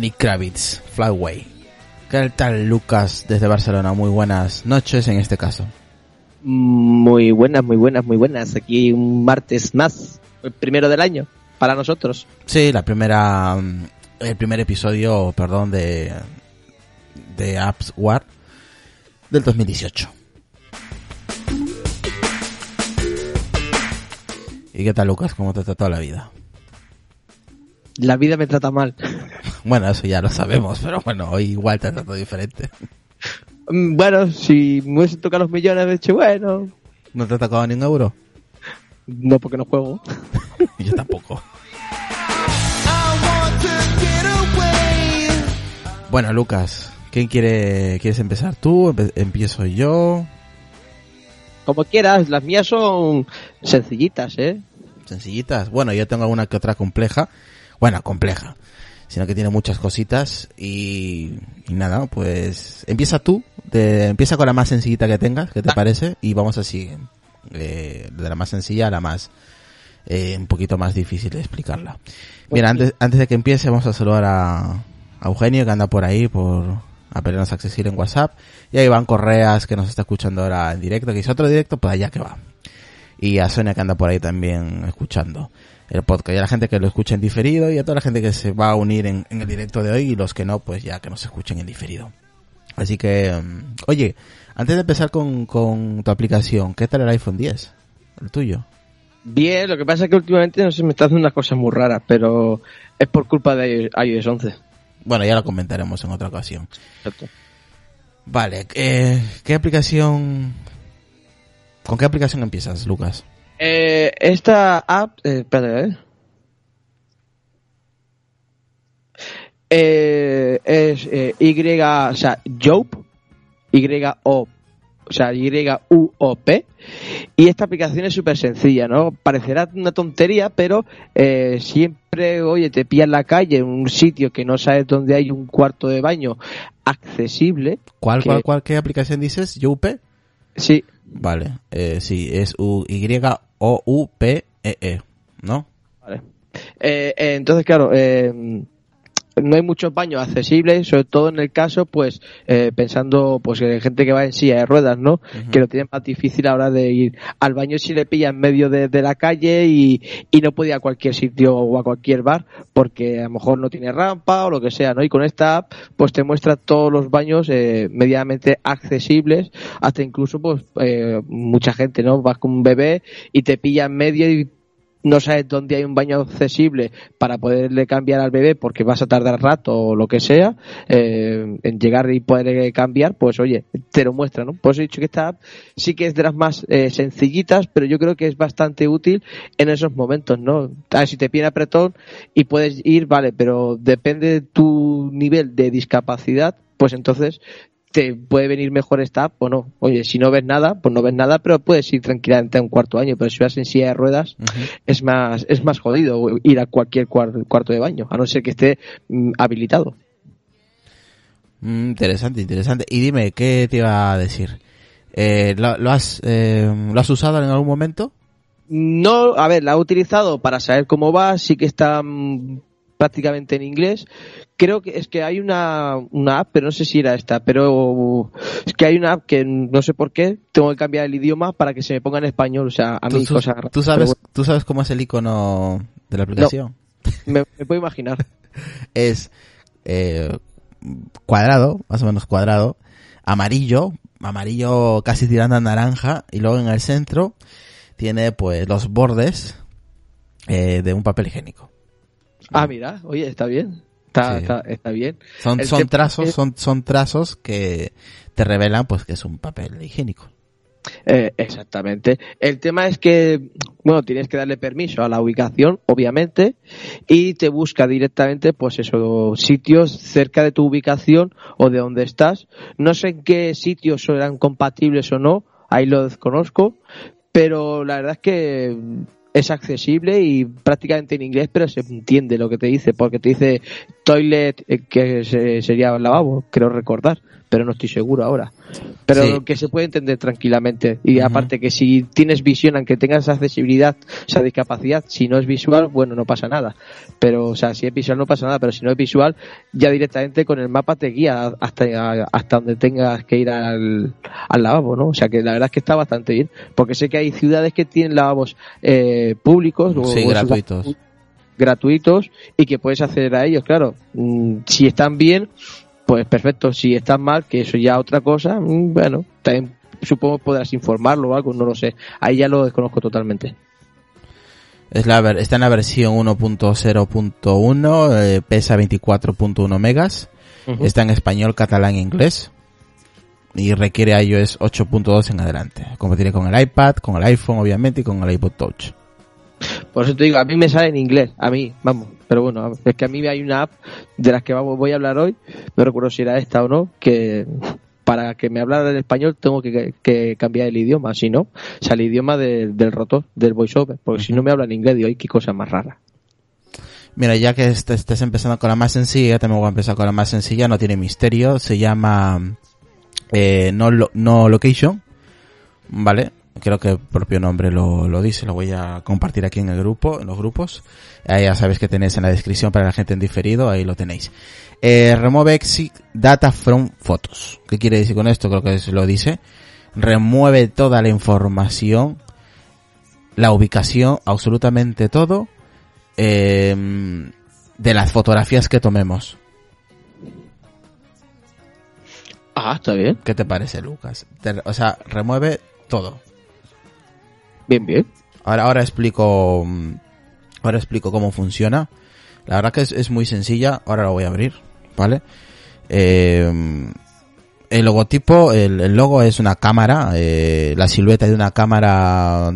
Lenny Kravitz, Fly Away. ¿Qué tal Lucas desde Barcelona? Muy buenas noches en este caso. Muy buenas, muy buenas, muy buenas. Aquí un martes más, el primero del año, para nosotros. Sí, la primera, mm, el primer episodio, perdón, de, de Apps War del 2018. ¿Y qué tal Lucas? ¿Cómo te ha tratado la vida? La vida me trata mal. Bueno, eso ya lo sabemos, pero bueno, hoy igual te ha tratado diferente. Mm, Bueno, si me hubiesen tocado los millones, de hecho, bueno, ¿No te ha tocado ni un euro? no porque no juego. Yo tampoco. Bueno, Lucas, ¿quién quiere, quieres empezar tú? Empiezo yo. Como quieras, las mías son sencillitas, ¿eh? Sencillitas. Bueno, yo tengo alguna que otra compleja. Bueno, compleja. Sino que tiene muchas cositas y, y nada, pues empieza tú. Empieza con la más sencillita que tengas, ¿qué te parece? Y vamos así, eh, de la más sencilla a la más, eh, un poquito más difícil de explicarla. Bien, antes, antes de que empiece vamos a saludar a, a Eugenio que anda por ahí, por apenas accesible en WhatsApp. Y a Iván Correas que nos está escuchando ahora en directo, que hizo otro directo, pues allá que va. Y a Sonia que anda por ahí también escuchando el podcast. Y a la gente que lo escucha en diferido y a toda la gente que se va a unir en, en el directo de hoy y los que no, pues ya que nos escuchen en diferido. Así que, mm, oye, antes de empezar con, con tu aplicación, ¿qué tal el iPhone 10? El tuyo. Bien, lo que pasa es que últimamente no sé, me está haciendo unas cosas muy raras, pero es por culpa de iOS 11. Bueno, ya lo comentaremos en otra ocasión. Exacto. Vale, eh, ¿qué aplicación... ¿Con qué aplicación empiezas, Lucas? Eh, esta app, eh, ¿eh? Eh, es eh, Y, o sea, Jope, Y-O, o sea, Y-U-O-P. Y esta aplicación es súper sencilla, ¿no? Parecerá una tontería, pero eh, siempre, oye, te pillas en la calle, en un sitio que no sabes dónde hay un cuarto de baño accesible. ¿Cuál, que- cuál, cuál, qué aplicación dices? ¿YUP? Sí, Vale, eh, sí, es U-Y-O-U-P-E-E, ¿no? Vale. Eh, eh, entonces, claro, eh, no hay muchos baños accesibles, sobre todo en el caso, pues, eh, pensando, pues, en gente que va en silla de ruedas, ¿no? Que lo tiene más difícil a la hora de ir al baño si le pilla en medio de, de la calle y, y no puede ir a cualquier sitio o a cualquier bar porque a lo mejor no tiene rampa o lo que sea, ¿no? Y con esta app, pues te muestra todos los baños eh, medianamente accesibles, hasta incluso, pues, eh, mucha gente, ¿no? Vas con un bebé y te pilla en medio y no sabes dónde hay un baño accesible para poderle cambiar al bebé porque vas a tardar rato o lo que sea eh, en llegar y poder cambiar, pues oye, te lo muestra, ¿no? Por eso he dicho que esta app sí que es de las más eh, sencillitas, pero yo creo que es bastante útil en esos momentos, ¿no? A ver, si te pide apretón y puedes ir, vale, pero depende de tu nivel de discapacidad, pues entonces te puede venir mejor esta o no. Oye, si no ves nada, pues no ves nada, pero puedes ir tranquilamente a un cuarto año. Pero si vas en silla de ruedas, es más es más jodido ir a cualquier cuar- cuarto de baño, a no ser que esté mm, habilitado. Mm, interesante, interesante. Y dime, ¿qué te iba a decir? Eh, ¿lo, lo has, eh, ¿Lo has usado en algún momento? No, a ver, la he utilizado para saber cómo va, sí que está mm, prácticamente en inglés. Creo que es que hay una, una app, pero no sé si era esta, pero es que hay una app que no sé por qué tengo que cambiar el idioma para que se me ponga en español, o sea, a ¿Tú, mí tú- cosa rara. tú sabes, ¿Tú sabes cómo es el icono de la aplicación? me, me puedo imaginar. Es eh, cuadrado, más o menos cuadrado, amarillo, amarillo casi tirando a naranja, y luego en el centro tiene pues los bordes eh, de un papel higiénico. Ah, mira, oye, está bien. Está, Sí. está, está bien. Son, trazos, es- son, son trazos que te revelan pues que es un papel higiénico. Eh, exactamente. El tema es que, bueno, tienes que darle permiso a la ubicación, obviamente, y te busca directamente, pues eso, sitios cerca de tu ubicación o de donde estás. No sé en qué sitios serán compatibles o no, ahí lo desconozco, pero la verdad es que es accesible y prácticamente en inglés, pero se entiende lo que te dice, porque te dice toilet, eh, que se- sería lavabo, creo recordar, pero no estoy seguro ahora. Pero Sí. que se puede entender tranquilamente. Y aparte que si tienes visión, aunque tengas accesibilidad, o sea, discapacidad, si no es visual, bueno, no pasa nada. Pero, o sea, si es visual no pasa nada, pero si no es visual, ya directamente con el mapa te guía hasta, hasta donde tengas que ir al, al lavabo, ¿no? O sea, que la verdad es que está bastante bien. Porque sé que hay ciudades que tienen lavabos eh, públicos o- Sí, o gratuitos. Gratuitos y que puedes acceder a ellos, claro. Mm, Si están bien, pues perfecto. Si están mal, que eso ya otra cosa, mm, bueno, también supongo que podrás informarlo o algo, no lo sé. Ahí ya lo desconozco totalmente. Es la ver- está en la versión 1.0.1, eh, pesa 24.1 megas, está en español, catalán e inglés y requiere iOS 8.2 en adelante. Competiré con el iPad, con el iPhone obviamente y con el iPod Touch. Por eso te digo, a mí me sale en inglés, a mí, vamos. Pero bueno, es que a mí hay una app de las que vamos, voy a hablar hoy, no recuerdo si era esta o no, que para que me hablara en español tengo que, cambiar el idioma, si no, o sea, el idioma de- del rotor, del voiceover, porque si no me habla en inglés, digo, ay, qué cosa más rara. Mira, ya que est- estés empezando con la más sencilla, también voy a empezar con la más sencilla, no tiene misterio, se llama eh, no, Lo- no Location, ¿vale? Creo que el propio nombre lo, lo dice, lo voy a compartir aquí en el grupo, en los grupos. Ahí ya sabéis que tenéis en la descripción para la gente en diferido, ahí lo tenéis. Eh, remove exit data from photos. ¿Qué quiere decir con esto? Creo que es- lo dice. Remueve toda la información, la ubicación, absolutamente todo, eh, de las fotografías que tomemos. Ah, está bien, ¿Qué te parece, Lucas? Te- o sea, remueve todo. Bien, bien. Ahora, ahora explico, mm, ahora explico cómo funciona. La verdad que es, es muy sencilla. Ahora la voy a abrir, ¿vale? Eh, el logotipo, el, logo es una cámara, eh, la silueta de una cámara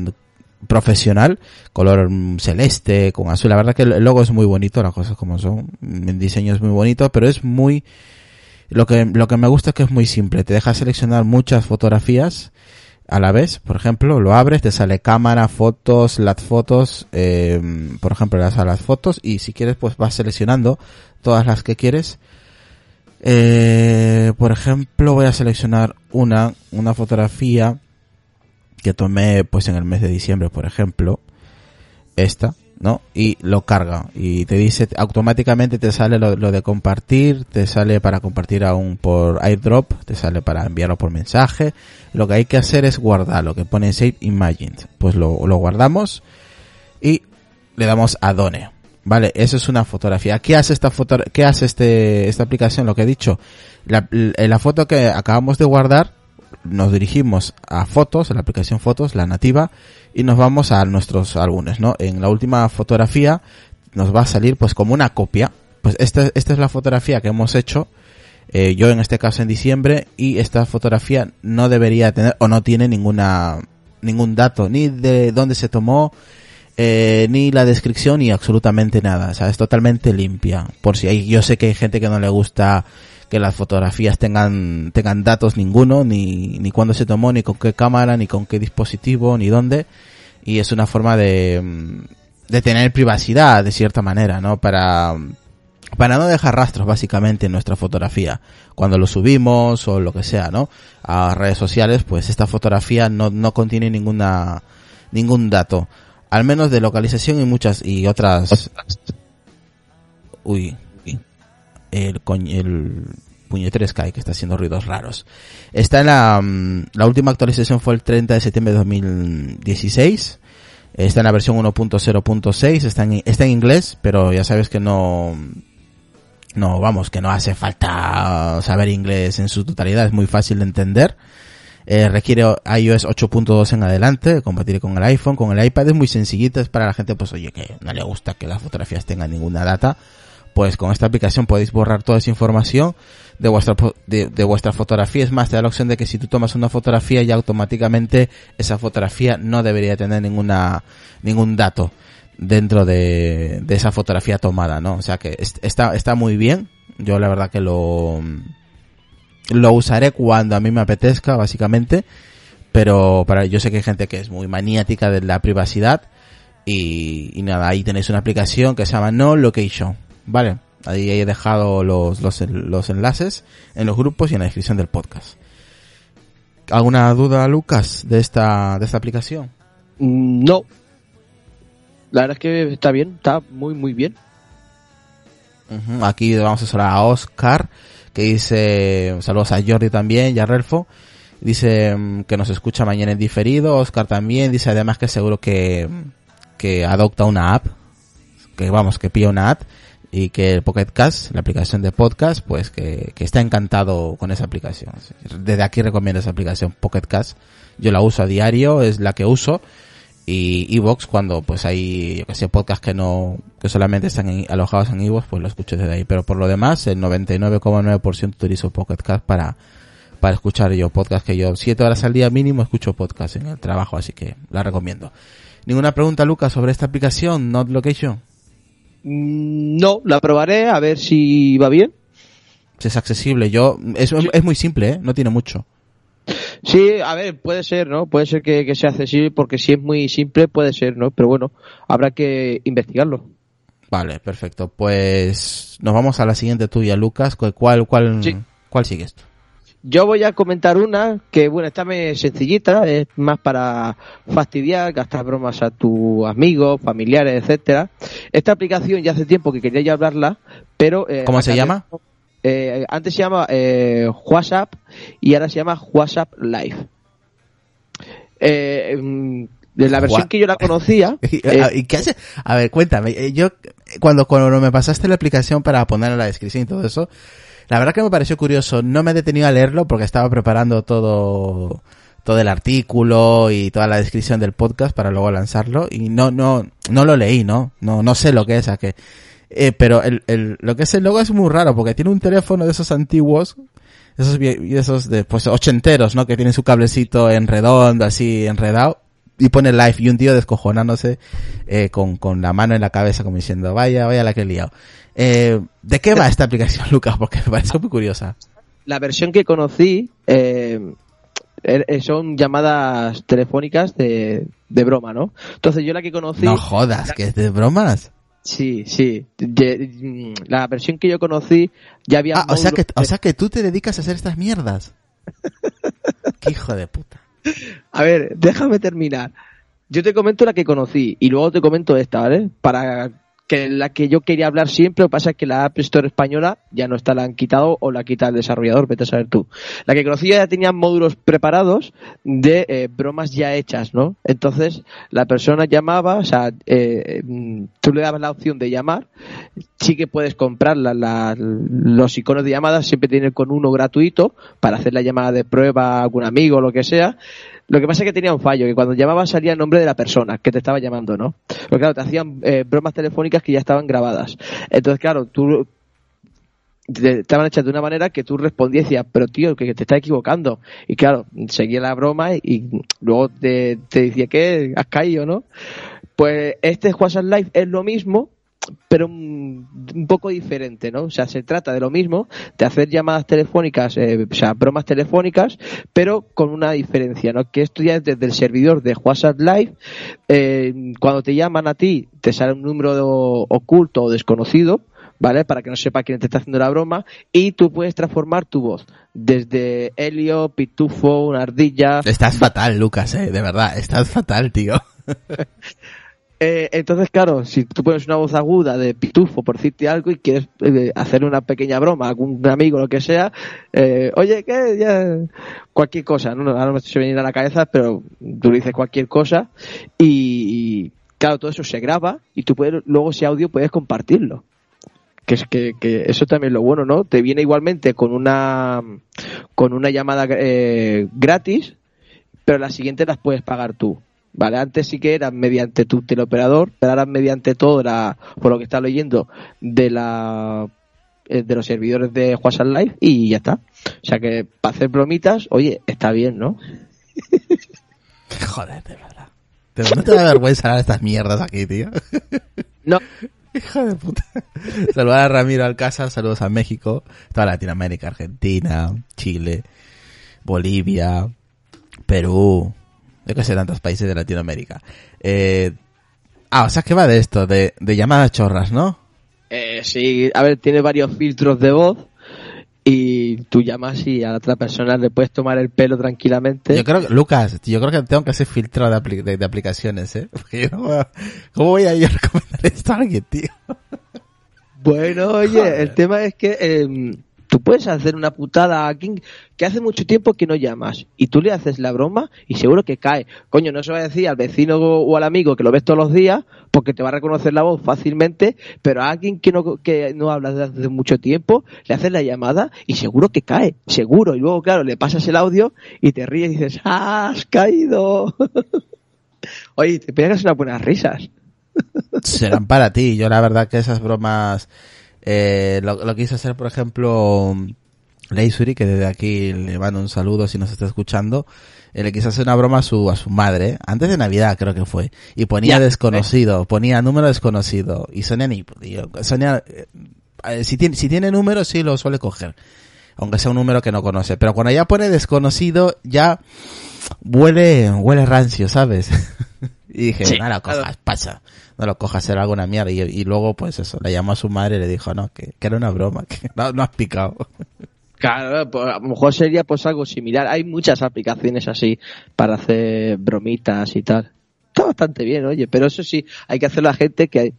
profesional, color mm, celeste, con azul. La verdad que el logo es muy bonito, las cosas como son. El diseño es muy bonito, pero es muy, lo que, lo que me gusta es que es muy simple. Te deja seleccionar muchas fotografías a la vez. Por ejemplo, lo abres, te sale cámara, fotos, las fotos, eh, por ejemplo, le das a las fotos y si quieres pues vas seleccionando todas las que quieres. Eh, por ejemplo, voy a seleccionar una, una fotografía que tomé pues en el mes de diciembre, por ejemplo. Esta, ¿no? Y lo carga y te dice automáticamente te sale lo, de compartir, te sale para compartir aún por airdrop, te sale para enviarlo por mensaje. Lo que hay que hacer es guardar lo que pone Save Images. Pues lo, guardamos y le damos a Done. Vale, eso es una fotografía. ¿Qué hace esta foto, qué hace este, esta aplicación? Lo que he dicho. La foto que acabamos de guardar, nos dirigimos a fotos, a la aplicación fotos, la nativa, y nos vamos a nuestros álbumes, ¿no? En la última fotografía nos va a salir pues como una copia. Pues esta, esta es la fotografía que hemos hecho, eh, yo en este caso en diciembre, y esta fotografía no debería tener o no tiene ninguna, ningún dato, ni de dónde se tomó, eh, ni la descripción, ni absolutamente nada. O sea, es totalmente limpia. Por si hay, yo sé que hay gente que no le gusta que las fotografías tengan, tengan datos ninguno, ni, ni cuándo se tomó, ni con qué cámara, ni con qué dispositivo, ni dónde. Y es una forma de, mm, de tener privacidad, de cierta manera, ¿no? Para, para no dejar rastros básicamente en nuestra fotografía. Cuando lo subimos o lo que sea, ¿no? A redes sociales, pues esta fotografía no, no contiene ninguna, ningún dato. Al menos de localización y muchas, y otras, uy, el, el puñetero Sky que está haciendo ruidos raros. Está en la, mm, la última actualización fue el 30 de septiembre de 2016. Está en la versión 1.0.6, está en, está en inglés, pero ya sabes que no, no, vamos, que no hace falta saber inglés en su totalidad, es muy fácil de entender. Eh, requiere iOS 8.2 en adelante, compartir con el iPhone, con el iPad, es muy sencillito, es para la gente, pues oye, que no le gusta que las fotografías tengan ninguna data, pues con esta aplicación podéis borrar toda esa información de vuestra, de, de vuestra fotografía. Es más, te da la opción de que si tú tomas una fotografía ya automáticamente esa fotografía no debería tener ninguna, ningún dato dentro de, de esa fotografía tomada, ¿no? O sea que es- está, está muy bien. Yo la verdad que lo, lo usaré cuando a mí me apetezca, básicamente. Pero para, yo sé que hay gente que es muy maniática de la privacidad. Y, y nada, ahí tenéis una aplicación que se llama No Location. Vale, ahí he dejado los, los, los enlaces en los grupos y en la descripción del podcast. ¿Alguna duda, Lucas, de esta, de esta aplicación? Mm, No. La verdad es que está bien, está muy, muy bien. Aquí vamos a saludar a Oscar, que dice, saludos a Jordi también y a Relfo. Dice mm, que nos escucha mañana en diferido. Oscar también dice además que seguro que, que adopta una app. Que vamos, que pilla una app. Y que el Pocket Cast, la aplicación de podcast, pues que, que está encantado con esa aplicación. Desde aquí recomiendo esa aplicación Pocket Cast. Yo la uso a diario, es la que uso y Evox cuando pues hay yo que sé podcasts que no que solamente están alojados en Evox pues lo escucho desde ahí pero por lo demás el 99,9% utilizo Pocket Cast para para escuchar yo podcast que yo siete horas al día mínimo escucho podcast en el trabajo así que la recomiendo ninguna pregunta Lucas sobre esta aplicación Not Location No, la probaré a ver si va bien. si es accesible yo es, es muy simple ¿eh? no tiene mucho Sí, a ver, puede ser, ¿no? Puede ser que, que sea accesible porque si es muy simple puede ser, ¿no? Pero bueno, habrá que investigarlo. vale perfecto pues nos vamos a la siguiente tuya Lucas ¿cuál cuál Sí. cuál sigues? Yo voy a comentar una que, bueno, está muy sencillita, es más para fastidiar, gastar bromas a tus amigos, familiares, etcétera. Esta aplicación ya hace tiempo que quería ya hablarla, pero... eh, ¿Cómo se llama? Eh, antes se llama eh, WhatsApp y ahora se llama WhatsApp Live. Eh, mm, de la versión que yo la conocía... ¿Y, eh, ¿y qué hace? A ver, cuéntame. eh, Yo, cuando, cuando me pasaste la aplicación para poner en la descripción y todo eso, la verdad que me pareció curioso. No me he detenido a leerlo porque estaba preparando todo, todo el artículo y toda la descripción del podcast para luego lanzarlo y no, no, no lo leí, ¿no? No, no sé lo que es, a qué. Eh, pero el, el, lo que es el logo es muy raro porque tiene un teléfono de esos antiguos, esos, esos de, pues, ochenteros, ¿no? Que tienen su cablecito en redondo, así, enredado. Y pone live y un tío descojonándose, eh, con, con la mano en la cabeza como diciendo, vaya, vaya la que he liado. Eh, ¿de qué va esta aplicación, Lucas? Porque me parece muy curiosa. la versión que conocí eh, er- son llamadas telefónicas de, de broma, ¿no? Entonces yo la que conocí... No jodas, que es de bromas. Sí, sí. Mm, la versión que yo conocí ya había... Ah, o sea que, o sea que tú te dedicas a hacer estas mierdas. Qué hijo de puta. A ver, déjame terminar. Yo te comento la que conocí y luego te comento esta, ¿vale? Para que la que yo quería hablar siempre, lo que pasa es que la App Store española ya no está, la han quitado o la quita el desarrollador, vete a saber tú. La que conocí ya tenía módulos preparados de eh, bromas ya hechas, ¿no? Entonces la persona llamaba, o sea, eh, mm, tú le dabas la opción de llamar, sí que puedes comprar la- la- los iconos de llamadas, siempre tienen con uno gratuito para hacer la llamada de prueba a algún amigo o lo que sea. Lo que pasa es que tenía un fallo, que cuando llamabas salía el nombre de la persona que te estaba llamando, ¿no? Porque claro, te hacían eh, bromas telefónicas que ya estaban grabadas. Entonces, claro, tú te estaban hechas de una manera que tú respondías decías, pero tío, que te estás equivocando. Y claro, seguía la broma y, y luego te, te decía que has caído, ¿no? Pues este WhatsApp Live es lo mismo, pero un, un poco diferente, ¿no? O sea, se trata de lo mismo, de hacer llamadas telefónicas, eh, o sea, bromas telefónicas, pero con una diferencia, ¿no? Que esto ya es desde el servidor de WhatsApp Live, eh, cuando te llaman a ti, te sale un número oculto o desconocido, ¿vale? Para que no sepa quién te está haciendo la broma, y tú puedes transformar tu voz desde Helio, Pitufo, una ardilla, Estás fatal, Lucas, eh, de verdad, estás fatal, tío. Eh, entonces, claro, si tú pones una voz aguda de pitufo por decirte algo y quieres eh, hacer una pequeña broma a algún amigo lo que sea, eh, oye, ¿qué? Ya... Cualquier cosa, ¿no? ahora no me estoy veniendo a la cabeza, pero tú le dices cualquier cosa y, y, claro, todo eso se graba y tú puedes, luego ese audio puedes compartirlo. Que es que, que eso también es lo bueno, ¿no? Te viene igualmente con una con una llamada eh, gratis, pero las siguientes las puedes pagar tú. Vale, antes sí que eran mediante tu teleoperador, pero ahora mediante todo, la, por lo que está leyendo, de la eh, de los servidores de WhatsApp Live y ya está. O sea que para hacer bromitas, oye, está bien, ¿no? Joder, de verdad. Pero no te da vergüenza hablar estas mierdas aquí, tío. No, Hijo de puta. Saludar a Ramiro Alcázar, saludos a México, toda Latinoamérica, Argentina, Chile, Bolivia, Perú, yo que sé, tantos países de Latinoamérica. Eh, ah, o sea, que va de esto, de, de llamadas chorras, ¿no? eh, sí, a ver, tiene varios filtros de voz y tú llamas y a la otra persona le puedes tomar el pelo tranquilamente. Yo creo que, Lucas, yo creo que tengo que hacer filtro de, apli- de, de aplicaciones, ¿eh? Porque yo no voy a- ¿Cómo voy a yo a recomendar esto a alguien, tío? Bueno, oye, el tema es que eh, tú puedes hacer una putada a alguien que hace mucho tiempo que no llamas y tú le haces la broma y seguro que cae. Coño, no se va a decir al vecino o al amigo que lo ves todos los días porque te va a reconocer la voz fácilmente, pero a alguien que no, que no hablas desde hace mucho tiempo le haces la llamada y seguro que cae, seguro. Y luego, claro, le pasas el audio y te ríes y dices, ¡ah, has caído! oye, te pegas unas buenas risas. serán para ti. Yo la verdad que esas bromas, eh, lo, lo quise hacer, por ejemplo, Leisuri, que desde aquí le mando un saludo si nos está escuchando, eh, le quise hacer una broma a su, a su madre, antes de Navidad creo que fue, y ponía Ya, desconocido, ponía número desconocido, y Sonia ni, Sonia, eh, eh, si tiene, si tiene número sí lo suele coger, aunque sea un número que no conoce, pero cuando ya pone desconocido, ya huele, huele rancio, ¿sabes? y dije, Sí, lo cojas, pasa, no lo cojas, será alguna mierda, y, y luego pues eso, le llamó a su madre y le dijo, no, que, que era una broma, que no, no has picado. Claro, pues a lo mejor sería pues algo similar. Hay muchas aplicaciones así para hacer bromitas y tal. Está bastante bien, oye, pero eso sí, hay que hacerlo a gente que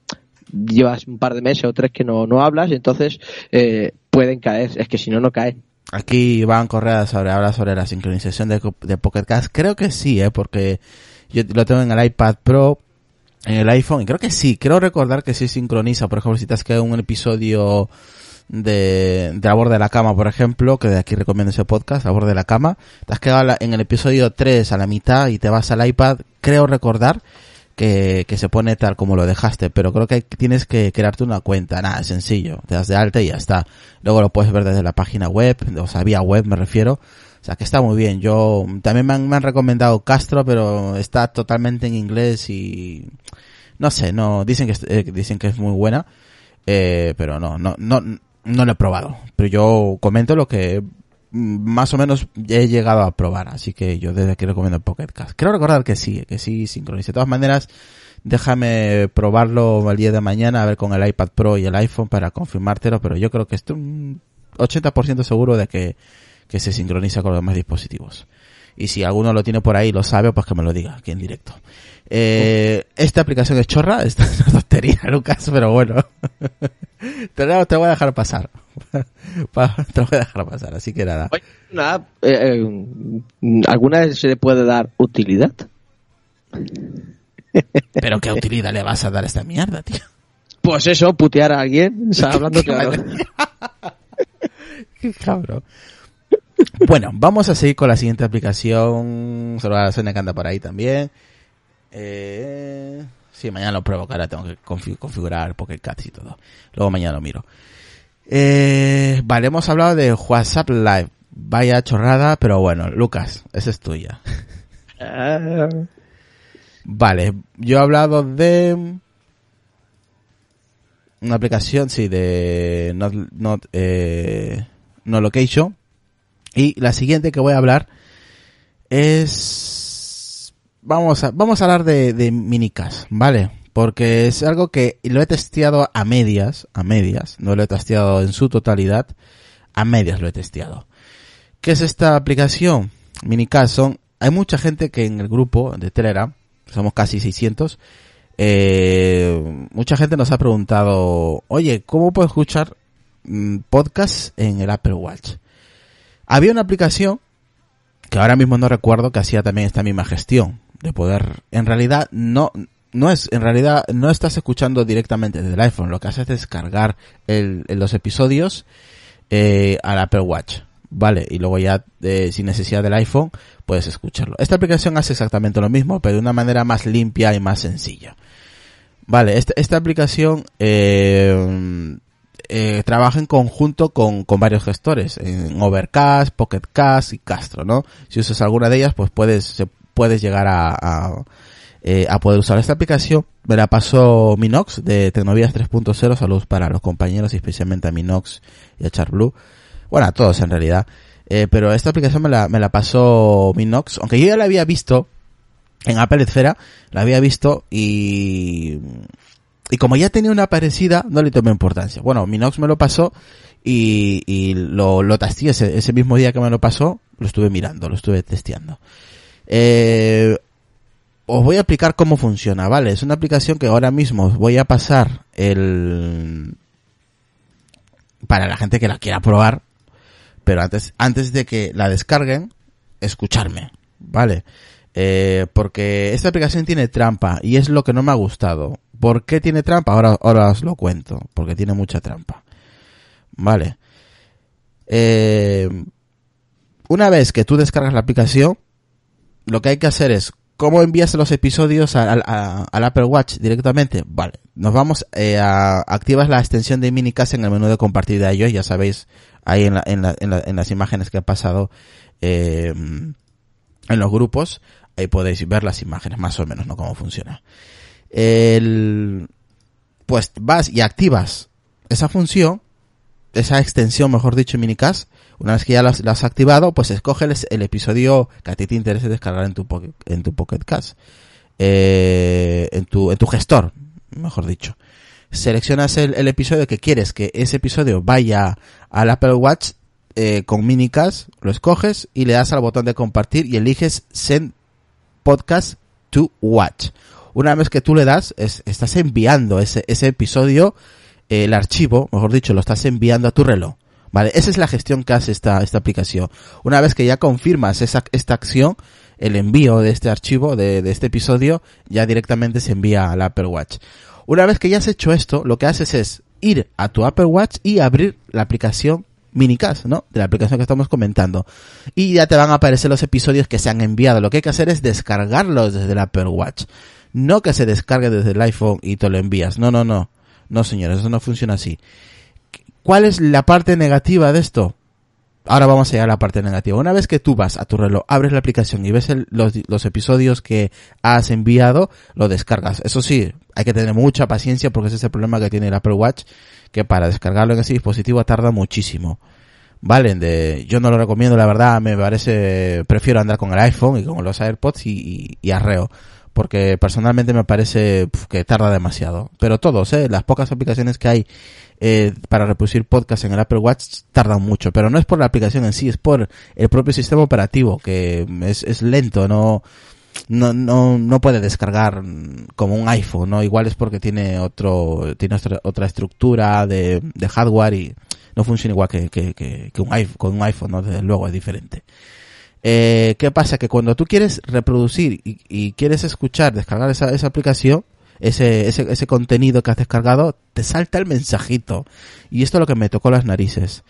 llevas un par de meses o tres que no, no hablas y entonces eh, pueden caer. Es que si no, no cae. Aquí Iván Correa sobre, habla sobre la sincronización de, de Pocket Cast. Creo que sí, ¿eh? porque yo lo tengo en el iPad Pro, en el iPhone, creo que sí. Creo recordar que sí sincroniza. Por ejemplo, si te has quedado en un episodio de, de A Borde de la Cama, por ejemplo, que de aquí recomiendo ese podcast, A Borde de la Cama, te has quedado en el episodio 3 a la mitad y te vas al iPad, creo recordar que, que se pone tal como lo dejaste, pero creo que tienes que crearte una cuenta, nada, sencillo, te das de alta y ya está. Luego lo puedes ver desde la página web, o sea, vía web me refiero, o sea que está muy bien. Yo, también me han, me han recomendado Castro, pero está totalmente en inglés y, no sé, no, dicen que, eh, dicen que es muy buena, eh, pero no, no, no, no lo he probado. Pero yo comento lo que más o menos he llegado a probar, así que yo desde aquí recomiendo Pocket Cast. Creo recordar que sí, que sí sincronice. De todas maneras, déjame probarlo el día de mañana, a ver con el iPad Pro y el iPhone para confirmártelo, pero yo creo que estoy un 80% seguro de que, que se sincroniza con los demás dispositivos. Y si alguno lo tiene por ahí y lo sabe, pues que me lo diga aquí en directo. Eh, esta aplicación es chorra, esta es una tontería, Lucas, pero bueno. te, te voy a dejar pasar. Pa- te lo voy a dejar pasar, así que nada. Nada, eh, eh, ¿Alguna vez se le puede dar utilidad? Pero qué utilidad le vas a dar a esta mierda, tío. Pues eso, putear a alguien, o sea, hablando claro. Qué cabrón. Bueno, vamos a seguir con la siguiente aplicación. Solo a la zona que anda por ahí también. Eh, sí, mañana lo pruebo, ahora tengo que confi- configurar Pocket Cats y todo. Luego mañana lo miro. Eh, vale, hemos hablado de WhatsApp Live. Vaya chorrada, pero bueno, Lucas, esa es tuya. Vale, yo he hablado de una aplicación, sí, de Not, not, eh, no Location. Y la siguiente que voy a hablar es... Vamos a, vamos a hablar de, de minicas, ¿vale? Porque es algo que lo he testeado a medias, a medias, no lo he testeado en su totalidad, a medias lo he testeado. ¿Qué es esta aplicación? Minicas son, hay mucha gente que en el grupo de Telegram, somos casi 600, eh, mucha gente nos ha preguntado, oye, ¿cómo puedo escuchar mm, podcast en el Apple Watch? Había una aplicación que ahora mismo no recuerdo que hacía también esta misma gestión de poder, en realidad no, no es, en realidad no estás escuchando directamente desde el iPhone, lo que haces es descargar el, el- los episodios eh, al Apple Watch, vale, y luego ya eh, sin necesidad del iPhone puedes escucharlo. Esta aplicación hace exactamente lo mismo, pero de una manera más limpia y más sencilla. Vale, esta, esta aplicación eh, eh, trabaja en conjunto con, con varios gestores, en Overcast, Pocket Cast y Castro, ¿no? Si usas alguna de ellas, pues puedes, puedes llegar a, a, eh, a poder usar esta aplicación. Me la pasó Minox de Tecnovías 3.0, saludos para los compañeros y especialmente a Minox y a Charblue. Bueno, a todos en realidad. Eh, pero esta aplicación me la, me la pasó Minox, aunque yo ya la había visto en Apple Esfera, la había visto y, y como ya tenía una parecida, no le tomé importancia. Bueno, Minox me lo pasó y, y lo, lo testé ese, mismo día que me lo pasó, lo estuve mirando, lo estuve testeando. Eh, os voy a explicar cómo funciona, ¿vale? Es una aplicación que ahora mismo os voy a pasar el... para la gente que la quiera probar, pero antes, antes de que la descarguen, escucharme, ¿vale? Eh, porque esta aplicación tiene trampa y es lo que no me ha gustado. ¿Por qué tiene trampa? Ahora, ahora os lo cuento, porque tiene mucha trampa. Vale. Eh, una vez que tú descargas la aplicación, lo que hay que hacer es cómo envías los episodios al, Apple Watch directamente. Vale, nos vamos eh, a activas la extensión de Minicast en el menú de compartir de iOS, ya sabéis ahí en las imágenes que he pasado eh, en los grupos, ahí podéis ver las imágenes más o menos, ¿no? Cómo funciona. El, pues vas y activas esa función, esa extensión, mejor dicho, en Minicast. Una vez que ya la has, activado, pues escoges el episodio que a ti te interese descargar en tu en tu Pocket Cast. Eh, en tu, en tu gestor, mejor dicho. Seleccionas el, el episodio que quieres que ese episodio vaya al Apple Watch eh, con Minicast, lo escoges y le das al botón de compartir y eliges Send Podcast to Watch. Una vez que tú le das, es- estás enviando ese, ese episodio, eh, el archivo, mejor dicho, lo estás enviando a tu reloj. Vale, esa es la gestión que hace esta, esta aplicación. Una vez que ya confirmas esa, esta acción, el envío de este archivo, de, de este episodio, ya directamente se envía al Apple Watch. Una vez que ya has hecho esto, lo que haces es ir a tu Apple Watch y abrir la aplicación Minicast, ¿no? De la aplicación que estamos comentando. Y ya te van a aparecer los episodios que se han enviado. Lo que hay que hacer es descargarlos desde el Apple Watch. No que se descargue desde el iPhone y te lo envías. No, no, no. No, señores, eso no funciona así. ¿Cuál es la parte negativa de esto? Ahora vamos a llegar a la parte negativa. Una vez que tú vas a tu reloj, abres la aplicación y ves el- los, los episodios que has enviado, lo descargas. Eso sí, hay que tener mucha paciencia porque ese es el problema que tiene el Apple Watch, que para descargarlo en ese dispositivo tarda muchísimo. Vale, de, yo no lo recomiendo, la verdad, me parece, prefiero andar con el iPhone y con los AirPods y, y, y arreo. Porque personalmente me parece que tarda demasiado. Pero todos, ¿eh? las pocas aplicaciones que hay eh, para reproducir podcast en el Apple Watch tardan mucho, pero no es por la aplicación en sí, es por el propio sistema operativo que es, es lento, no, no, no, no puede descargar como un iPhone, ¿no? Igual es porque tiene otro, tiene otra, otra estructura de, de hardware y no funciona igual que, que, que, que un iPhone, con un iPhone, ¿no? Desde luego es diferente. Eh, ¿Qué pasa? Que cuando tú quieres reproducir y, y quieres escuchar, descargar esa, esa aplicación, ese, ese, ese contenido que has descargado, te salta el mensajito. Y esto es lo que me tocó las narices.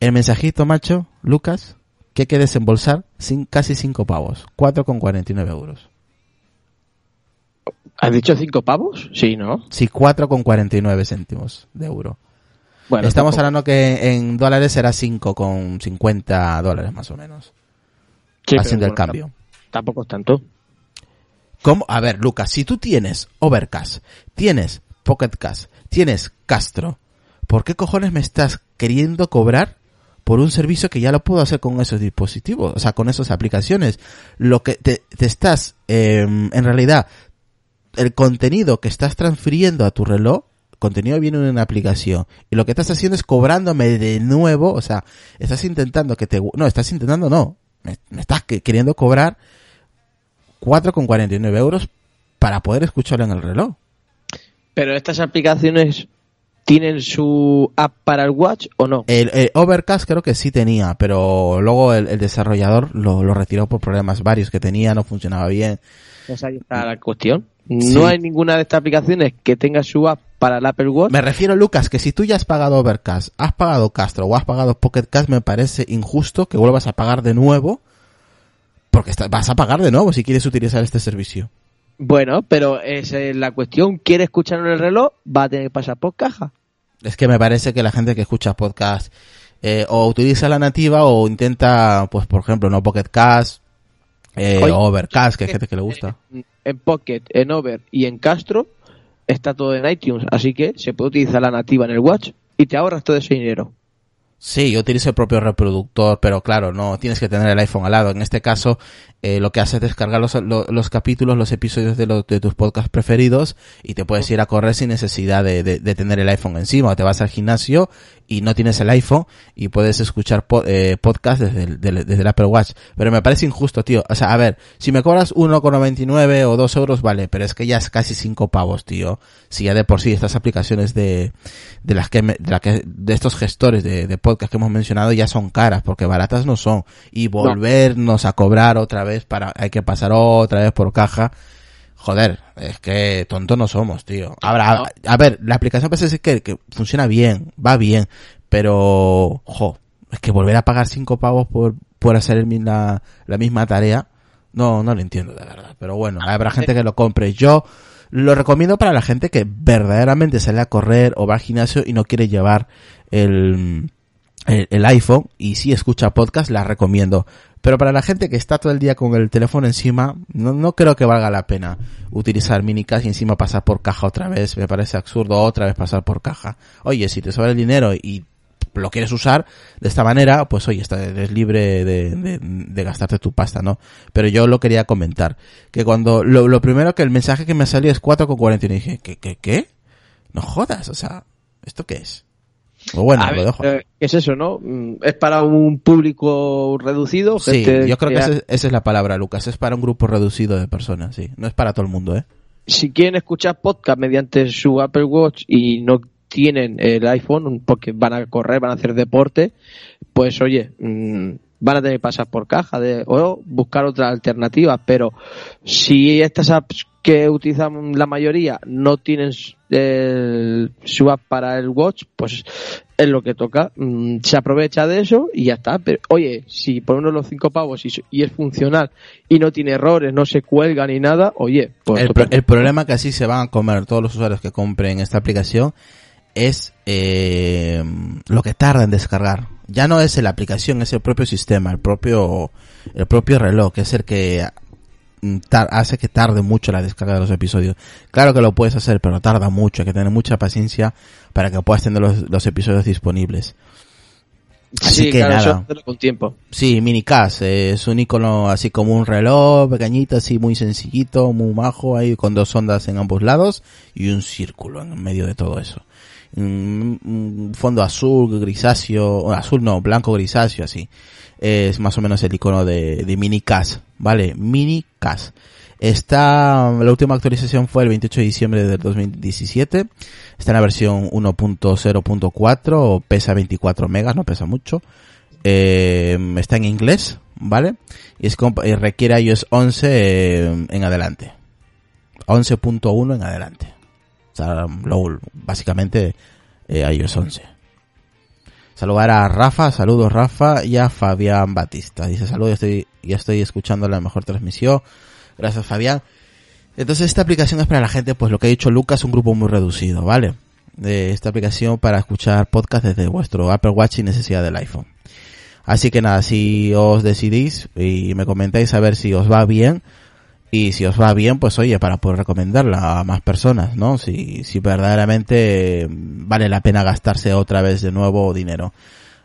El mensajito, macho, Lucas, que hay que desembolsar sin, casi 5 pavos. 4,49 euros. ¿Has dicho cinco pavos? Sí, ¿no? Sí, 4,49 céntimos de euro. Bueno, Estamos hablando que en dólares será 5,50 dólares más o menos. Sí, haciendo el cambio. Tampoco es tanto. ¿Cómo? A ver, Lucas, si tú tienes Overcast, tienes Pocket Cast, tienes Castro, ¿por qué cojones me estás queriendo cobrar por un servicio que ya lo puedo hacer con esos dispositivos? O sea, con esas aplicaciones. Lo que te, te estás, eh, en realidad, el contenido que estás transfiriendo a tu reloj, el contenido viene en una aplicación. Y lo que estás haciendo es cobrándome de nuevo, o sea, estás intentando que te, no, estás intentando no, me, me estás que- queriendo cobrar 4,49 euros para poder escucharlo en el reloj. Pero estas aplicaciones tienen su app para el Watch o no? El, el Overcast creo que sí tenía, pero luego el, el desarrollador lo, lo retiró por problemas varios que tenía, no funcionaba bien. Pues ahí está la cuestión. No Sí. hay ninguna de estas aplicaciones que tenga su app para el Apple Watch. Me refiero, Lucas, que si tú ya has pagado Overcast, has pagado Castro o has pagado Pocketcast, me parece injusto que vuelvas a pagar de nuevo, porque vas a pagar de nuevo si quieres utilizar este servicio. Bueno, pero esa es la cuestión. ¿Quiere escucharlo en el reloj? Va a tener que pasar por caja. Es que me parece que la gente que escucha podcast eh, o utiliza la nativa o intenta, pues por ejemplo, no Pocket Cast eh, Overcast, que hay gente que le gusta. En Pocket, en Over y en Castro está todo en iTunes. Así que se puede utilizar la nativa en el Watch y te ahorras todo ese dinero. Sí, yo utilizo el propio reproductor, pero claro, no tienes que tener el iPhone al lado. En este caso, eh, lo que hace es descargar los, lo- los capítulos, los episodios de, los- de tus podcasts preferidos y te puedes ir a correr sin necesidad de, de- de tener el iPhone encima. O te vas al gimnasio y no tienes el iPhone y puedes escuchar po- eh, podcast desde el, del- desde el Apple Watch. Pero me parece injusto, tío. O sea, a ver, si me cobras 1,99 o 2 euros, vale, pero es que ya es casi 5 pavos, tío. Si ya de por sí estas aplicaciones de, de las que, me- de, la que, de estos gestores de, de podcast que hemos mencionado ya son caras, porque baratas no son. Y volvernos a cobrar otra vez para, hay que pasar otra vez por caja. Joder, es que tonto no somos, tío. Ahora, a, a ver, la aplicación parece ser que, que funciona bien, va bien, pero, jo, es que volver a pagar cinco pavos por, por hacer el la, la misma tarea, no, no lo entiendo de verdad. Pero bueno, habrá gente que lo compre. Yo lo recomiendo para la gente que verdaderamente sale a correr o va al gimnasio y no quiere llevar el, el, el iPhone y si escucha podcast, la recomiendo. Pero para la gente que está todo el día con el teléfono encima, no, no creo que valga la pena utilizar minicas y encima pasar por caja otra vez. Me parece absurdo otra vez pasar por caja. Oye, si te sobra el dinero y lo quieres usar de esta manera, pues oye, eres libre de, de, gastarte tu pasta, ¿no? Pero yo lo quería comentar. Que cuando, lo, lo primero que el mensaje que me salió es 4,40 y dije, ¿qué, qué, qué? No jodas, o sea, ¿esto qué es? Bueno, lo dejo. eh, ¿Qué es eso, no? Mm, ¿Es para un público reducido? Sí, Gente yo creo que que- esa es, esa es la palabra, Lucas. Es para un grupo reducido de personas, sí. No es para todo el mundo, ¿eh? si quieren escuchar podcast mediante su Apple Watch y no tienen el iPhone porque van a correr, van a hacer deporte, pues oye, mm, van a tener que pasar por caja de, o buscar otra alternativa. Pero si estas apps que utilizan la mayoría no tienen el- su app para el Watch, pues es lo que toca. Mm, se aprovecha de eso y ya está. Pero oye, si por uno de los cinco pavos y, y es funcional y no tiene errores, no se cuelga ni nada, oye, pues el, pro- el problema que así se van a comer todos los usuarios que compren esta aplicación es eh, lo que tarda en descargar. Ya no es la aplicación, es el propio sistema, el propio, el propio reloj, que es el que hace que tarde mucho la descarga de los episodios. Claro que lo puedes hacer, pero tarda mucho, hay que tener mucha paciencia para que puedas tener los, los episodios disponibles. Así sí, que claro, nada. con tiempo. Sí, Minicast, eh, es un icono así como un reloj pequeñito, así muy sencillito, muy majo, ahí con dos ondas en ambos lados y un círculo en medio de todo eso. Un, un fondo azul, grisáceo, azul no, blanco grisáceo, así. Es más o menos el icono de, de Minicast, ¿vale? Minicast. Está, la última actualización fue el 28 de diciembre del 2017. Está en la versión 1.0.4, pesa 24 megas, no pesa mucho. Eh, está en inglés, ¿vale? Y es y requiere iOS 11 eh, en adelante. 11.1 en adelante. O sea, básicamente eh, iOS 11. Saludar a Rafa, saludos Rafa y a Fabián Batista. Dice saludos, ya estoy, ya estoy escuchando la mejor transmisión. Gracias Fabián. Entonces esta aplicación es para la gente, pues lo que ha dicho Lucas, un grupo muy reducido, ¿vale? De esta aplicación para escuchar podcast desde vuestro Apple Watch sin necesidad del iPhone. Así que nada, si os decidís y me comentáis a ver si os va bien, y si os va bien, pues oye, para poder recomendarla a más personas, ¿no? Si, si verdaderamente vale la pena gastarse otra vez de nuevo dinero.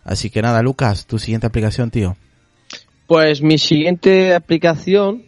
Así que nada, Lucas, tu siguiente aplicación, tío. Pues mi siguiente aplicación,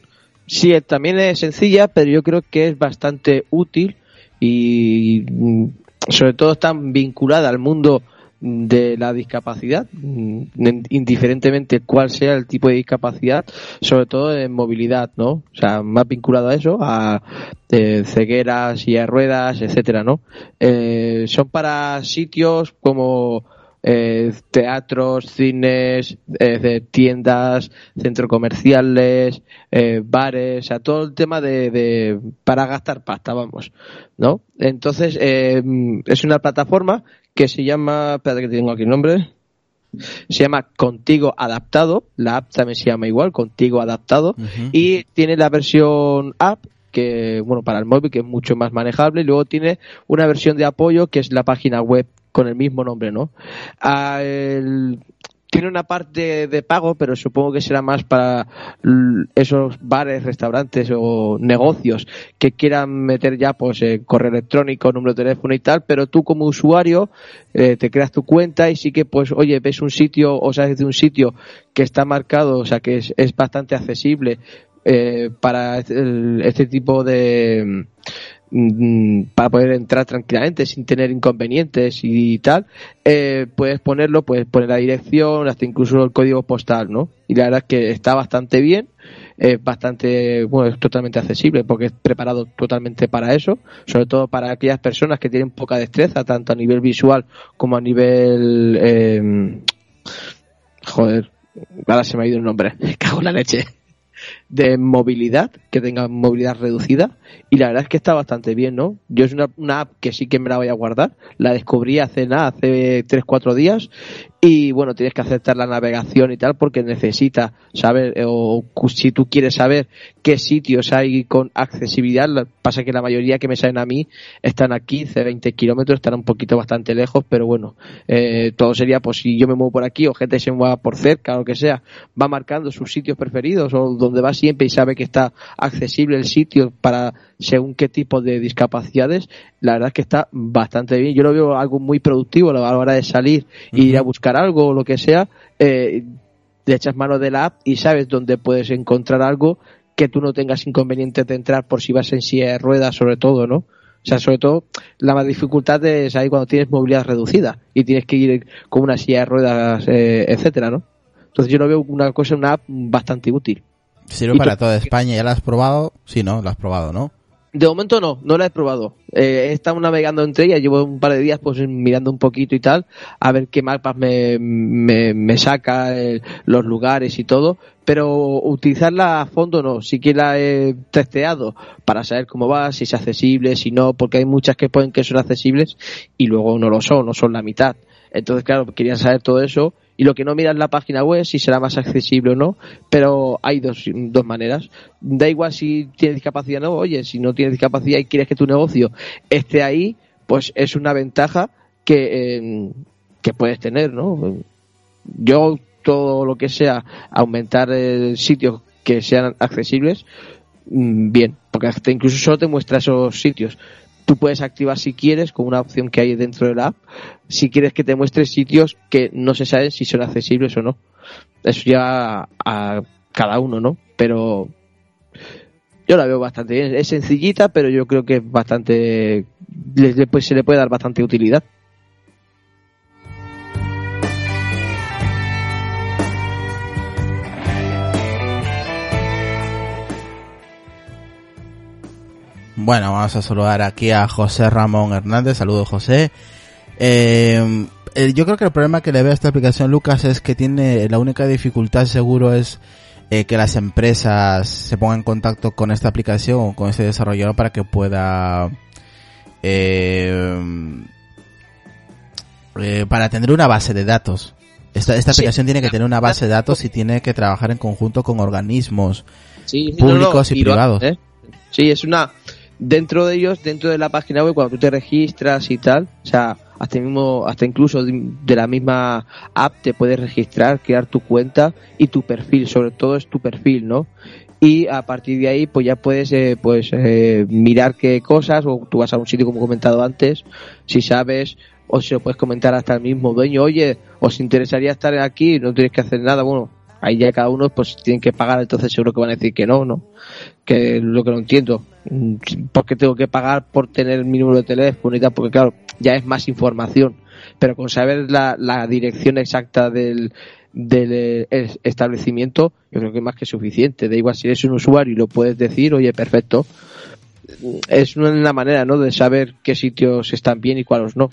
sí, también es sencilla, pero yo creo que es bastante útil y mm, sobre todo está vinculada al mundo de la discapacidad, mm, indiferentemente cuál sea el tipo de discapacidad, sobre todo en movilidad, ¿no? O sea, más vinculado a eso, a eh, cegueras y a ruedas, etcétera, ¿no? Eh, son para sitios como eh, teatros, cines, eh, tiendas, centros comerciales, eh, bares, o sea, todo el tema de, de para gastar pasta, vamos, ¿no? Entonces, eh, es una plataforma que se llama, espérate que tengo aquí el nombre, se llama Contigo Adaptado, la app también se llama igual, Contigo Adaptado, y tiene la versión app que bueno para el móvil que es mucho más manejable y luego tiene una versión de apoyo que es la página web con el mismo nombre no Ah, el- tiene una parte de pago pero supongo que será más para esos bares restaurantes o negocios que quieran meter ya pues eh, correo electrónico número de teléfono y tal pero tú como usuario eh, te creas tu cuenta y sí que pues oye ves un sitio o sabes de un sitio que está marcado o sea que es, es bastante accesible eh, para el- este tipo de mm, para poder entrar tranquilamente sin tener inconvenientes y tal eh, puedes ponerlo puedes poner la dirección hasta incluso el código postal no y la verdad es que está bastante bien es bastante bueno es totalmente accesible porque es preparado totalmente para eso sobre todo para aquellas personas que tienen poca destreza tanto a nivel visual como a nivel eh, joder ahora se me ha ido el nombre cago en la leche de movilidad, que tenga movilidad reducida, y la verdad es que está bastante bien, ¿no? Yo es una, una app que sí que me la voy a guardar, la descubrí hace nada, hace 3-4 días, y bueno, tienes que aceptar la navegación y tal, porque necesita saber, o si tú quieres saber qué sitios hay con accesibilidad, pasa que la mayoría que me salen a mí están a 15, 20 kilómetros, están un poquito bastante lejos, pero bueno, eh, todo sería, pues si yo me muevo por aquí o gente se mueva por cerca o lo que sea, va marcando sus sitios preferidos o donde va siempre y sabe que está accesible el sitio para según qué tipo de discapacidades, la verdad es que está bastante bien. Yo lo veo algo muy productivo a la hora de salir y ir a buscar algo o lo que sea, eh, le echas mano de la app y sabes dónde puedes encontrar algo que tú no tengas inconveniente de entrar por si vas en silla de ruedas sobre todo, ¿no? O sea, sobre todo, la más dificultad es ahí cuando tienes movilidad reducida y tienes que ir con una silla de ruedas, eh, etcétera, ¿no? Entonces yo lo veo una cosa, una app bastante útil. Sirve ¿Y para toda España. ¿Ya la has probado? Sí, ¿no? La has probado, ¿no? De momento no, no la he probado. Eh, he estado navegando entre ellas, llevo un par de días pues mirando un poquito y tal, a ver qué mapas me, me, me saca, eh, los lugares y todo, pero utilizarla a fondo no, sí que la he testeado para saber cómo va, si es accesible, si no, porque hay muchas que ponen que son accesibles y luego no lo son, no son la mitad. Entonces, claro, quería saber todo eso. Y lo que no mira en la página web si será más accesible o no, pero hay dos, dos maneras. Da igual si tienes discapacidad o no, oye, si no tienes discapacidad y quieres que tu negocio esté ahí, pues es una ventaja que, eh, que puedes tener, ¿no? Yo todo lo que sea aumentar sitios que sean accesibles, mm, bien, porque hasta incluso solo te muestra esos sitios tú puedes activar si quieres, con una opción que hay dentro de la app, si quieres que te muestre sitios que no se sabe si son accesibles o no. Eso ya a cada uno, ¿no? Pero yo la veo bastante bien. Es sencillita, pero yo creo que es bastante. pues se le puede dar bastante utilidad. Bueno, vamos a saludar aquí a José Ramón Hernández. Saludos, José. Eh, eh, yo creo que el problema que le veo a esta aplicación, Lucas, es que tiene la única dificultad seguro es eh, que las empresas se pongan en contacto con esta aplicación o con este desarrollador para que pueda eh, eh, para tener una base de datos. Esta, esta Sí. aplicación tiene que tener una base de datos y tiene que trabajar en conjunto con organismos. Sí, Públicos y privados. Sí, es una. Dentro de ellos, dentro de la página web, cuando tú te registras y tal, o sea, hasta mismo, hasta incluso de, la misma app te puedes registrar, crear tu cuenta y tu perfil, sobre todo es tu perfil, ¿no? Y a partir de ahí, pues ya puedes, eh, pues, eh, mirar qué cosas, o tú vas a un sitio como he comentado antes, si sabes, o se lo puedes comentar hasta el mismo dueño, oye, os interesaría estar aquí, no tienes que hacer nada, bueno, ahí ya cada uno pues tienen que pagar, entonces seguro que van a decir que no, ¿no? Que lo que no entiendo. ¿Por qué tengo que pagar por tener mi número de teléfono y tal? Porque claro, ya es más información. Pero con saber la, la dirección exacta del, del eh, es- establecimiento, yo creo que es más que suficiente. Da igual si eres un usuario y lo puedes decir, oye, perfecto. Es una manera, ¿no? De saber qué sitios están bien y cuáles no.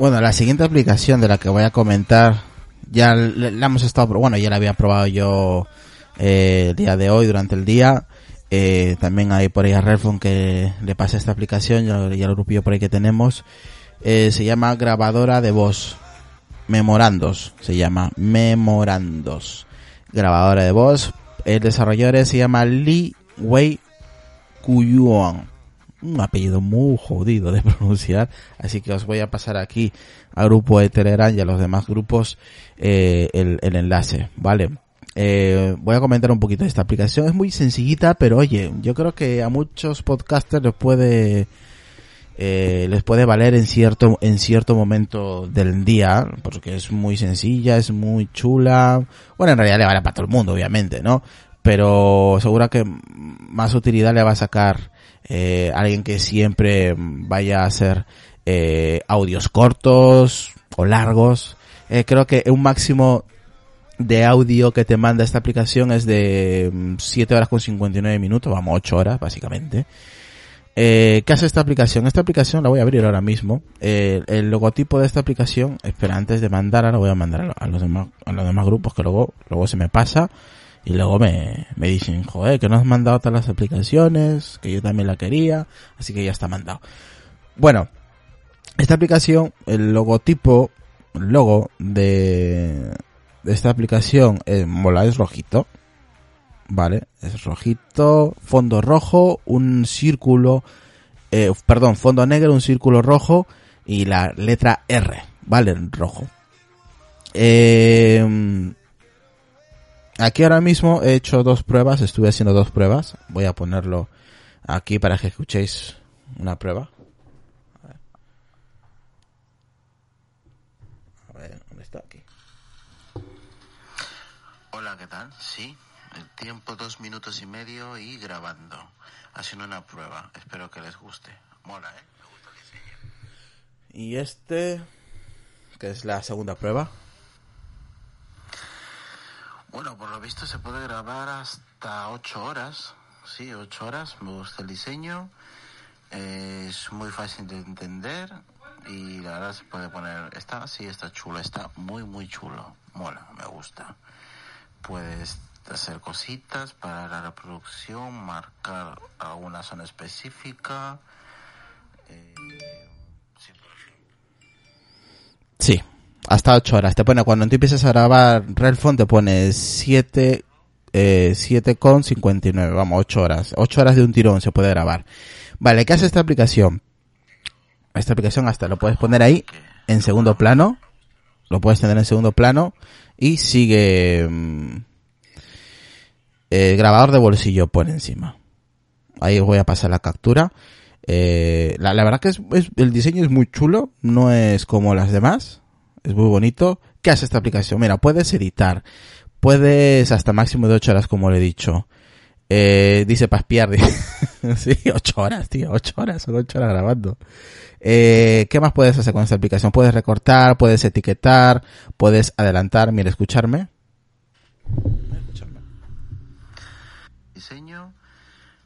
Bueno, la siguiente aplicación de la que voy a comentar, ya la hemos estado, bueno, ya la había probado yo eh, el día de hoy, durante el día. Eh, también hay por ahí a Redphone que le pasa esta aplicación, ya, ya el grupillo por ahí que tenemos. Eh, se llama grabadora de voz. Memorandos, se llama Memorandos. Grabadora de voz. El desarrollador se llama Lee Wei Kuyuan un apellido muy jodido de pronunciar, así que os voy a pasar aquí al grupo de Telegram y a los demás grupos eh, el, el enlace, ¿vale? Eh, voy a comentar un poquito de esta aplicación, es muy sencillita, pero oye, yo creo que a muchos podcasters les puede eh, les puede valer en cierto en cierto momento del día porque es muy sencilla es muy chula bueno en realidad le vale para todo el mundo obviamente no pero seguro que más utilidad le va a sacar eh, alguien que siempre vaya a hacer eh, audios cortos o largos Eh, creo que un máximo de audio que te manda esta aplicación es de mm, 7 horas con 59 minutos, vamos, 8 horas básicamente. Eh, ¿Qué hace esta aplicación? Esta aplicación la voy a abrir ahora mismo. Eh, el logotipo de esta aplicación, espera, antes de mandarla, la voy a mandar a los demás, a los demás grupos que luego, luego se me pasa y luego me, me dicen, joder, que no has mandado todas las aplicaciones, que yo también la quería, así que ya está mandado. Bueno, esta aplicación, el logotipo, el logo de, de esta aplicación, eh, mola, es rojito. Vale, es rojito, fondo rojo, un círculo, eh, perdón, fondo negro, un círculo rojo y la letra R, vale, rojo. Eh, aquí ahora mismo he hecho dos pruebas, estuve haciendo dos pruebas. Voy a ponerlo aquí para que escuchéis una prueba. A ver. A ver, ¿dónde está aquí? Hola, ¿qué tal? Sí, el tiempo dos minutos y medio y grabando. Haciendo una prueba. Espero que les guste. Mola, ¿eh? Me gusta el diseño. Y este, que es la segunda prueba. Bueno, por lo visto se puede grabar hasta ocho horas. Sí, ocho horas. Me gusta el diseño. Es muy fácil de entender. Y la verdad se puede poner... Está, sí, está chulo. Está muy, muy chulo. Mola, me gusta. Puedes hacer cositas para la reproducción, marcar alguna zona específica. Eh, sí. Sí, hasta 8 horas. Te pone, cuando tú empiezas a grabar Redphone, te pone 7, eh, 7,59, vamos, 8 horas. 8 horas de un tirón se puede grabar. Vale, ¿qué hace esta aplicación? Esta aplicación hasta lo puedes poner ahí en segundo plano. Lo puedes tener en segundo plano y sigue mm, el grabador de bolsillo pone encima. Ahí voy a pasar la captura. Eh, la, la verdad que es- el diseño es muy chulo, no es como las demás, es muy bonito. ¿Qué hace esta aplicación? Mira, puedes editar, puedes hasta máximo de 8 horas como le he dicho. Eh, dice dice. sí, 8 horas, tío, 8 horas, son 8 horas grabando. Eh, ¿Qué más puedes hacer con esta aplicación? Puedes recortar, puedes etiquetar, puedes adelantar, mira, escucharme. diseño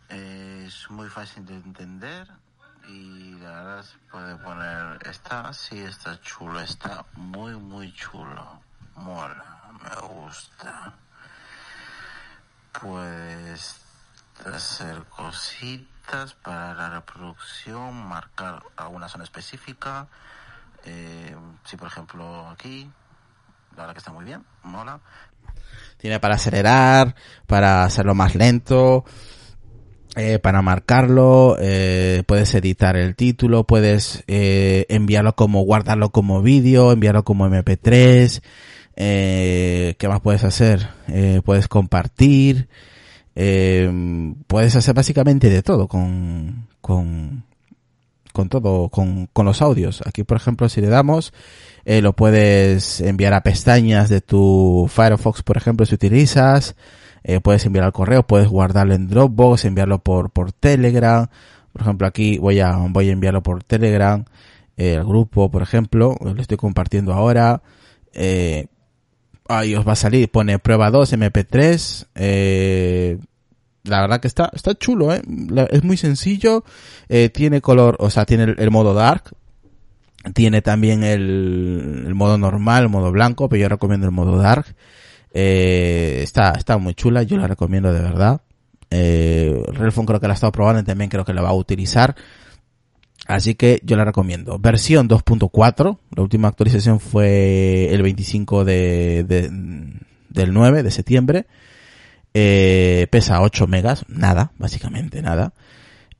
eh, es muy fácil de entender y la verdad se puede poner está sí está chulo está muy muy chulo. Mola me gusta. Puedes hacer cositas para la reproducción marcar alguna zona específica. Eh, si por ejemplo aquí la verdad que está muy bien mola. Tiene para acelerar, para hacerlo más lento, eh, para marcarlo, eh, puedes editar el título, puedes eh, enviarlo como, guardarlo como vídeo, enviarlo como MP3, eh, ¿qué más puedes hacer? Eh, puedes compartir, eh, puedes hacer básicamente de todo con, con, con todo, con, con los audios. Aquí, por ejemplo, si le damos, lo puedes enviar a pestañas de tu Firefox, por ejemplo, si utilizas. Eh, puedes enviar al correo, puedes guardarlo en Dropbox, enviarlo por, por Telegram. Por ejemplo, aquí voy a, voy a enviarlo por Telegram, eh, el grupo, por ejemplo, lo estoy compartiendo ahora. Eh, ahí os va a salir, pone prueba 2 MP3, eh, la verdad que está, está chulo, ¿eh? Es muy sencillo, eh, tiene color, o sea, tiene el, el modo dark, tiene también el, el modo normal, el modo blanco, pero yo recomiendo el modo dark. Eh, está, está muy chula, yo la recomiendo de verdad. Eh, Relfon creo que la ha estado probando y también creo que la va a utilizar. Así que yo la recomiendo. Versión 2.4. La última actualización fue el 25 de, de- del 9 de septiembre. Eh, pesa 8 megas. Nada, básicamente nada.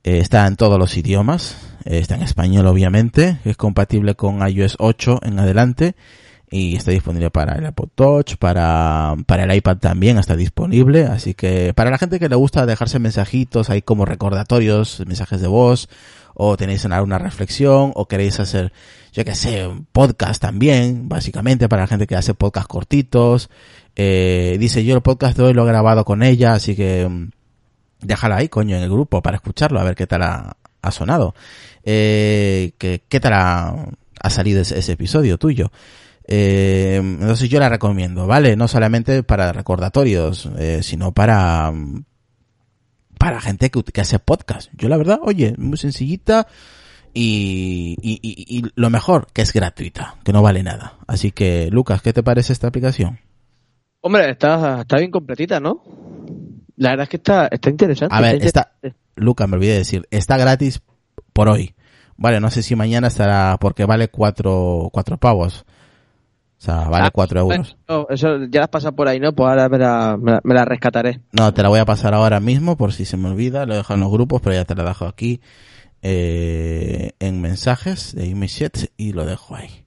Eh, está en todos los idiomas. Eh, está en español, obviamente. Es compatible con iOS 8 en adelante. Y está disponible para el Apple Touch, para, para el iPad también está disponible. Así que para la gente que le gusta dejarse mensajitos ahí como recordatorios, mensajes de voz, o tenéis una, una reflexión, o queréis hacer, yo que sé, un podcast también, básicamente para la gente que hace podcast cortitos. Eh, dice yo el podcast de hoy lo he grabado con ella, así que mm, déjala ahí, coño, en el grupo para escucharlo, a ver qué tal ha, sonado. Eh, que, qué tal ha, salido ese episodio tuyo. Eh, entonces yo la recomiendo, ¿vale? No solamente para recordatorios, eh, sino para, para gente que, que hace podcast. Yo la verdad, oye, muy sencillita y, y, y- y lo mejor, que es gratuita, que no vale nada. Así que, Lucas, ¿qué te parece esta aplicación? Hombre, está, está bien completita, ¿no? La verdad es que está, está interesante. A ver, está está, Lucas, me olvidé de decir, está gratis por hoy. Vale, no sé si mañana estará, porque vale cuatro, cuatro pavos. O sea, vale Ah, cuatro euros. Eso ya las pasa por ahí, ¿no? Pues ahora me la, me la- me la rescataré. No, te la voy a pasar ahora mismo por si se me olvida. Lo dejo en los grupos, pero ya te la dejo aquí eh, en mensajes de Imagechat y lo dejo ahí.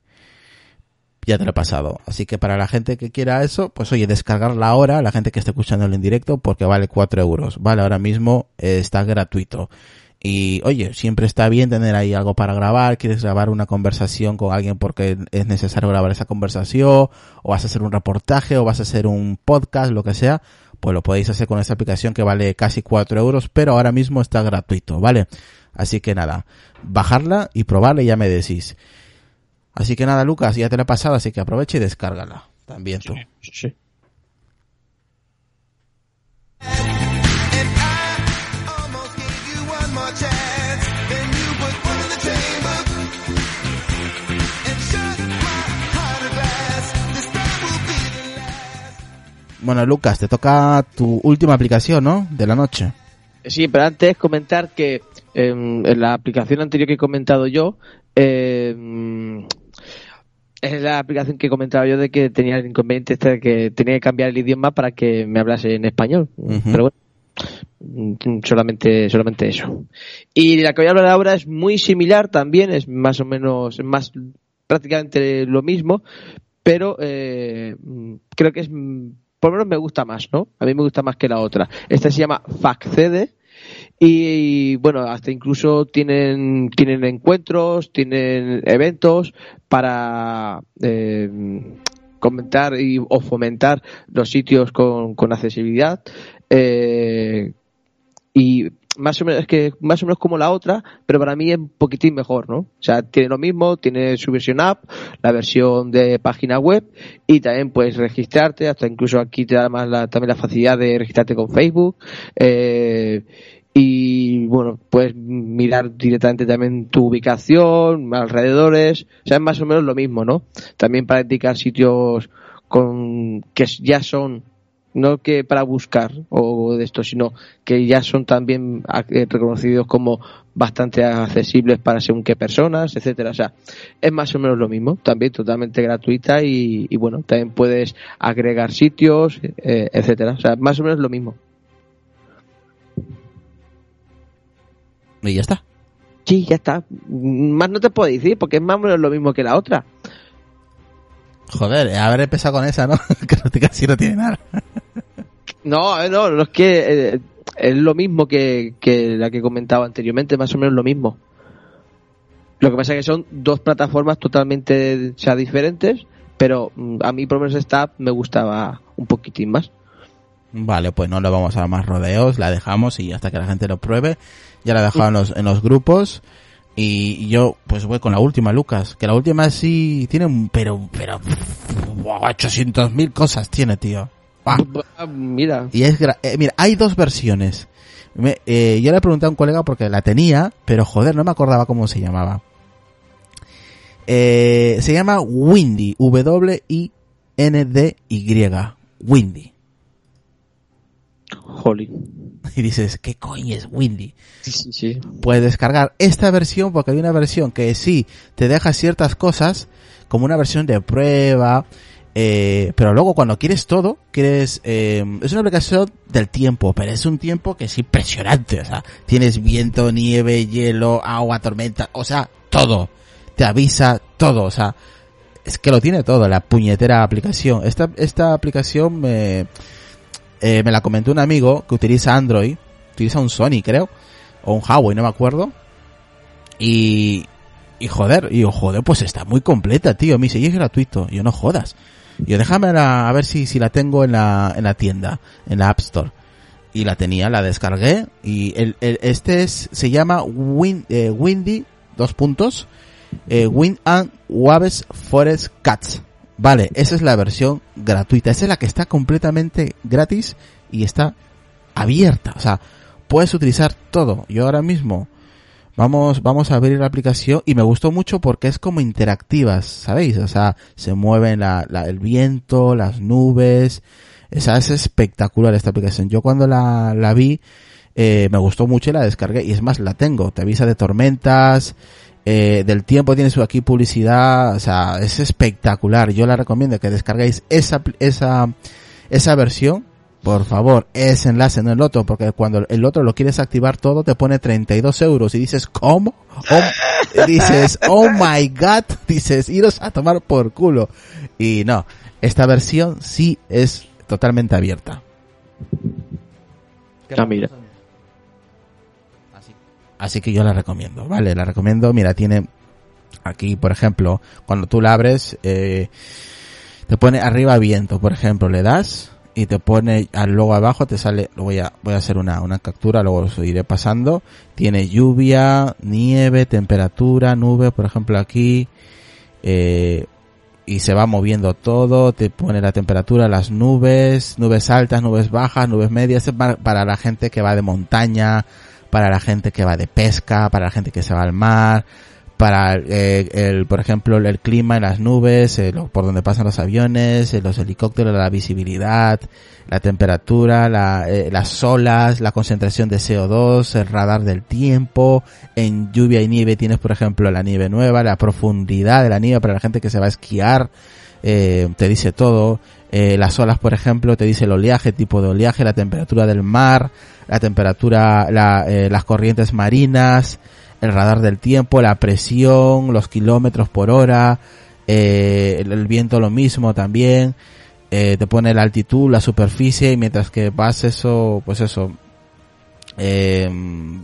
Ya te lo he pasado. Así que para la gente que quiera eso, pues oye, descargarla ahora, la gente que esté escuchándolo en directo, porque vale 4 euros. Vale, ahora mismo eh, está gratuito. Y oye, siempre está bien tener ahí algo para grabar, quieres grabar una conversación con alguien porque es necesario grabar esa conversación, o vas a hacer un reportaje, o vas a hacer un podcast, lo que sea, pues lo podéis hacer con esta aplicación que vale casi 4 euros, pero ahora mismo está gratuito, ¿vale? Así que nada, bajarla y probarla y ya me decís. Así que nada, Lucas, ya te la he pasado, así que aprovecha y descárgala. También tú. Sí, sí. Bueno, Lucas, te toca tu última aplicación, ¿no? De la noche. Sí, pero antes comentar que em, en la aplicación anterior que he comentado yo, em, Es la aplicación que comentaba yo de que tenía el inconveniente este de que tenía que cambiar el idioma para que me hablase en español. Pero bueno, mm, solamente, solamente eso. Y la que voy a hablar ahora es muy similar también, es más o menos, más prácticamente lo mismo, pero eh, mm, creo que es, mm, por lo menos me gusta más, ¿no? A mí me gusta más que la otra. Esta se llama FacCede. Y bueno, hasta incluso tienen, tienen encuentros, tienen eventos para eh, comentar y, o fomentar los sitios con, con accesibilidad. Eh, y más o menos, es que más o menos como la otra, pero para mí es un poquitín mejor, ¿no? O sea, tiene lo mismo, tiene su versión app, la versión de página web y también puedes registrarte, hasta incluso aquí te da más la, también la facilidad de registrarte con Facebook. Eh, y bueno, puedes mirar directamente también tu ubicación, alrededores, o sea, es más o menos lo mismo, ¿no? También para indicar sitios con que ya son no que para buscar o de esto, sino que ya son también eh, reconocidos como bastante accesibles para según qué personas, etcétera. O sea, es más o menos lo mismo, también totalmente gratuita y, y bueno, también puedes agregar sitios, eh, etcétera. O sea, más o menos lo mismo. Y ya está. Sí, ya está. Más no te puedo decir porque es más o menos lo mismo que la otra. Joder, haber empezado con esa, ¿no? que casi no tiene nada. No, eh, no, no es que eh, es lo mismo que, que la que comentaba anteriormente, más o menos lo mismo. Lo que pasa es que son dos plataformas totalmente sea, diferentes, pero mm, a mí por lo menos esta me gustaba un poquitín más. Vale, pues no le vamos a dar más rodeos, la dejamos y hasta que la gente lo pruebe. Ya la he dejado en los, en los grupos. Y yo, pues voy con la última, Lucas. Que la última sí tiene un, pero, pero, 800 mil cosas tiene, tío. Ah, Mira, Y es, gra- eh, mira, hay dos versiones. Me- eh, yo le pregunté a un colega porque la tenía, pero joder, no me acordaba cómo se llamaba. Eh, se llama Windy, W-I-N-D-Y. Windy. Holly. Y dices, ¿qué coño es Windy? Sí, sí, sí. Puedes descargar esta versión porque hay una versión que sí te deja ciertas cosas, como una versión de prueba, eh, pero luego cuando quieres todo, quieres, eh, es una aplicación del tiempo, pero es un tiempo que es impresionante, o sea, tienes viento, nieve, hielo, agua, tormenta, o sea, todo, te avisa todo, o sea, es que lo tiene todo, la puñetera aplicación. Esta, esta aplicación me, eh, me la comentó un amigo que utiliza Android, utiliza un Sony creo, o un Huawei, no me acuerdo. Y, y joder, y yo, joder, pues está muy completa, tío. Me dice, y es gratuito. Y yo, no jodas. Y yo, déjame la- a ver si, si la tengo en la, en la tienda, en la App Store. Y la tenía, la descargué. Y el, el- este es, se llama Win, eh, Windy, dos puntos, eh, Wind and Waves Forest Cats. Vale, esa es la versión gratuita. Esa es la que está completamente gratis y está abierta. O sea, puedes utilizar todo. Yo ahora mismo vamos, vamos a abrir la aplicación y me gustó mucho porque es como interactivas, ¿sabéis? O sea, se mueven la, la- el viento, las nubes. O sea, es espectacular esta aplicación. Yo cuando la, la vi, eh, me gustó mucho y la descargué. Y es más, la tengo. Te avisa de tormentas, eh, del tiempo tiene su aquí publicidad. O sea, es espectacular. Yo la recomiendo que descarguéis esa, esa, esa versión. Por favor, ese enlace, no el otro, porque cuando el otro lo quieres activar todo te pone 32 euros y dices, ¿cómo? Oh, dices, oh my god, dices, iros a tomar por culo. Y no, esta versión sí es totalmente abierta. Ah, mira. Así, así que yo la recomiendo, ¿vale? La recomiendo, mira, tiene aquí, por ejemplo, cuando tú la abres, eh, te pone arriba viento, por ejemplo, le das y te pone al luego abajo te sale, voy a, voy a hacer una, una captura, luego os iré pasando, tiene lluvia, nieve, temperatura, nube, por ejemplo aquí, eh, y se va moviendo todo, te pone la temperatura, las nubes, nubes altas, nubes bajas, nubes medias, para, para la gente que va de montaña, para la gente que va de pesca, para la gente que se va al mar, para eh, el, por ejemplo, el clima en las nubes, eh, por donde pasan los aviones, eh, los helicópteros, la visibilidad, la temperatura, la, eh, las olas, la concentración de CO2, el radar del tiempo. En lluvia y nieve tienes, por ejemplo, la nieve nueva, la profundidad de la nieve para la gente que se va a esquiar. eh, te dice todo. Eh, las olas, por ejemplo, te dice el oleaje, tipo de oleaje, la temperatura del mar, la temperatura, la, eh, las corrientes marinas, el radar del tiempo, la presión, los kilómetros por hora, eh, el, viento lo mismo también, eh, te pone la altitud, la superficie, y mientras que vas eso, pues eso, eh,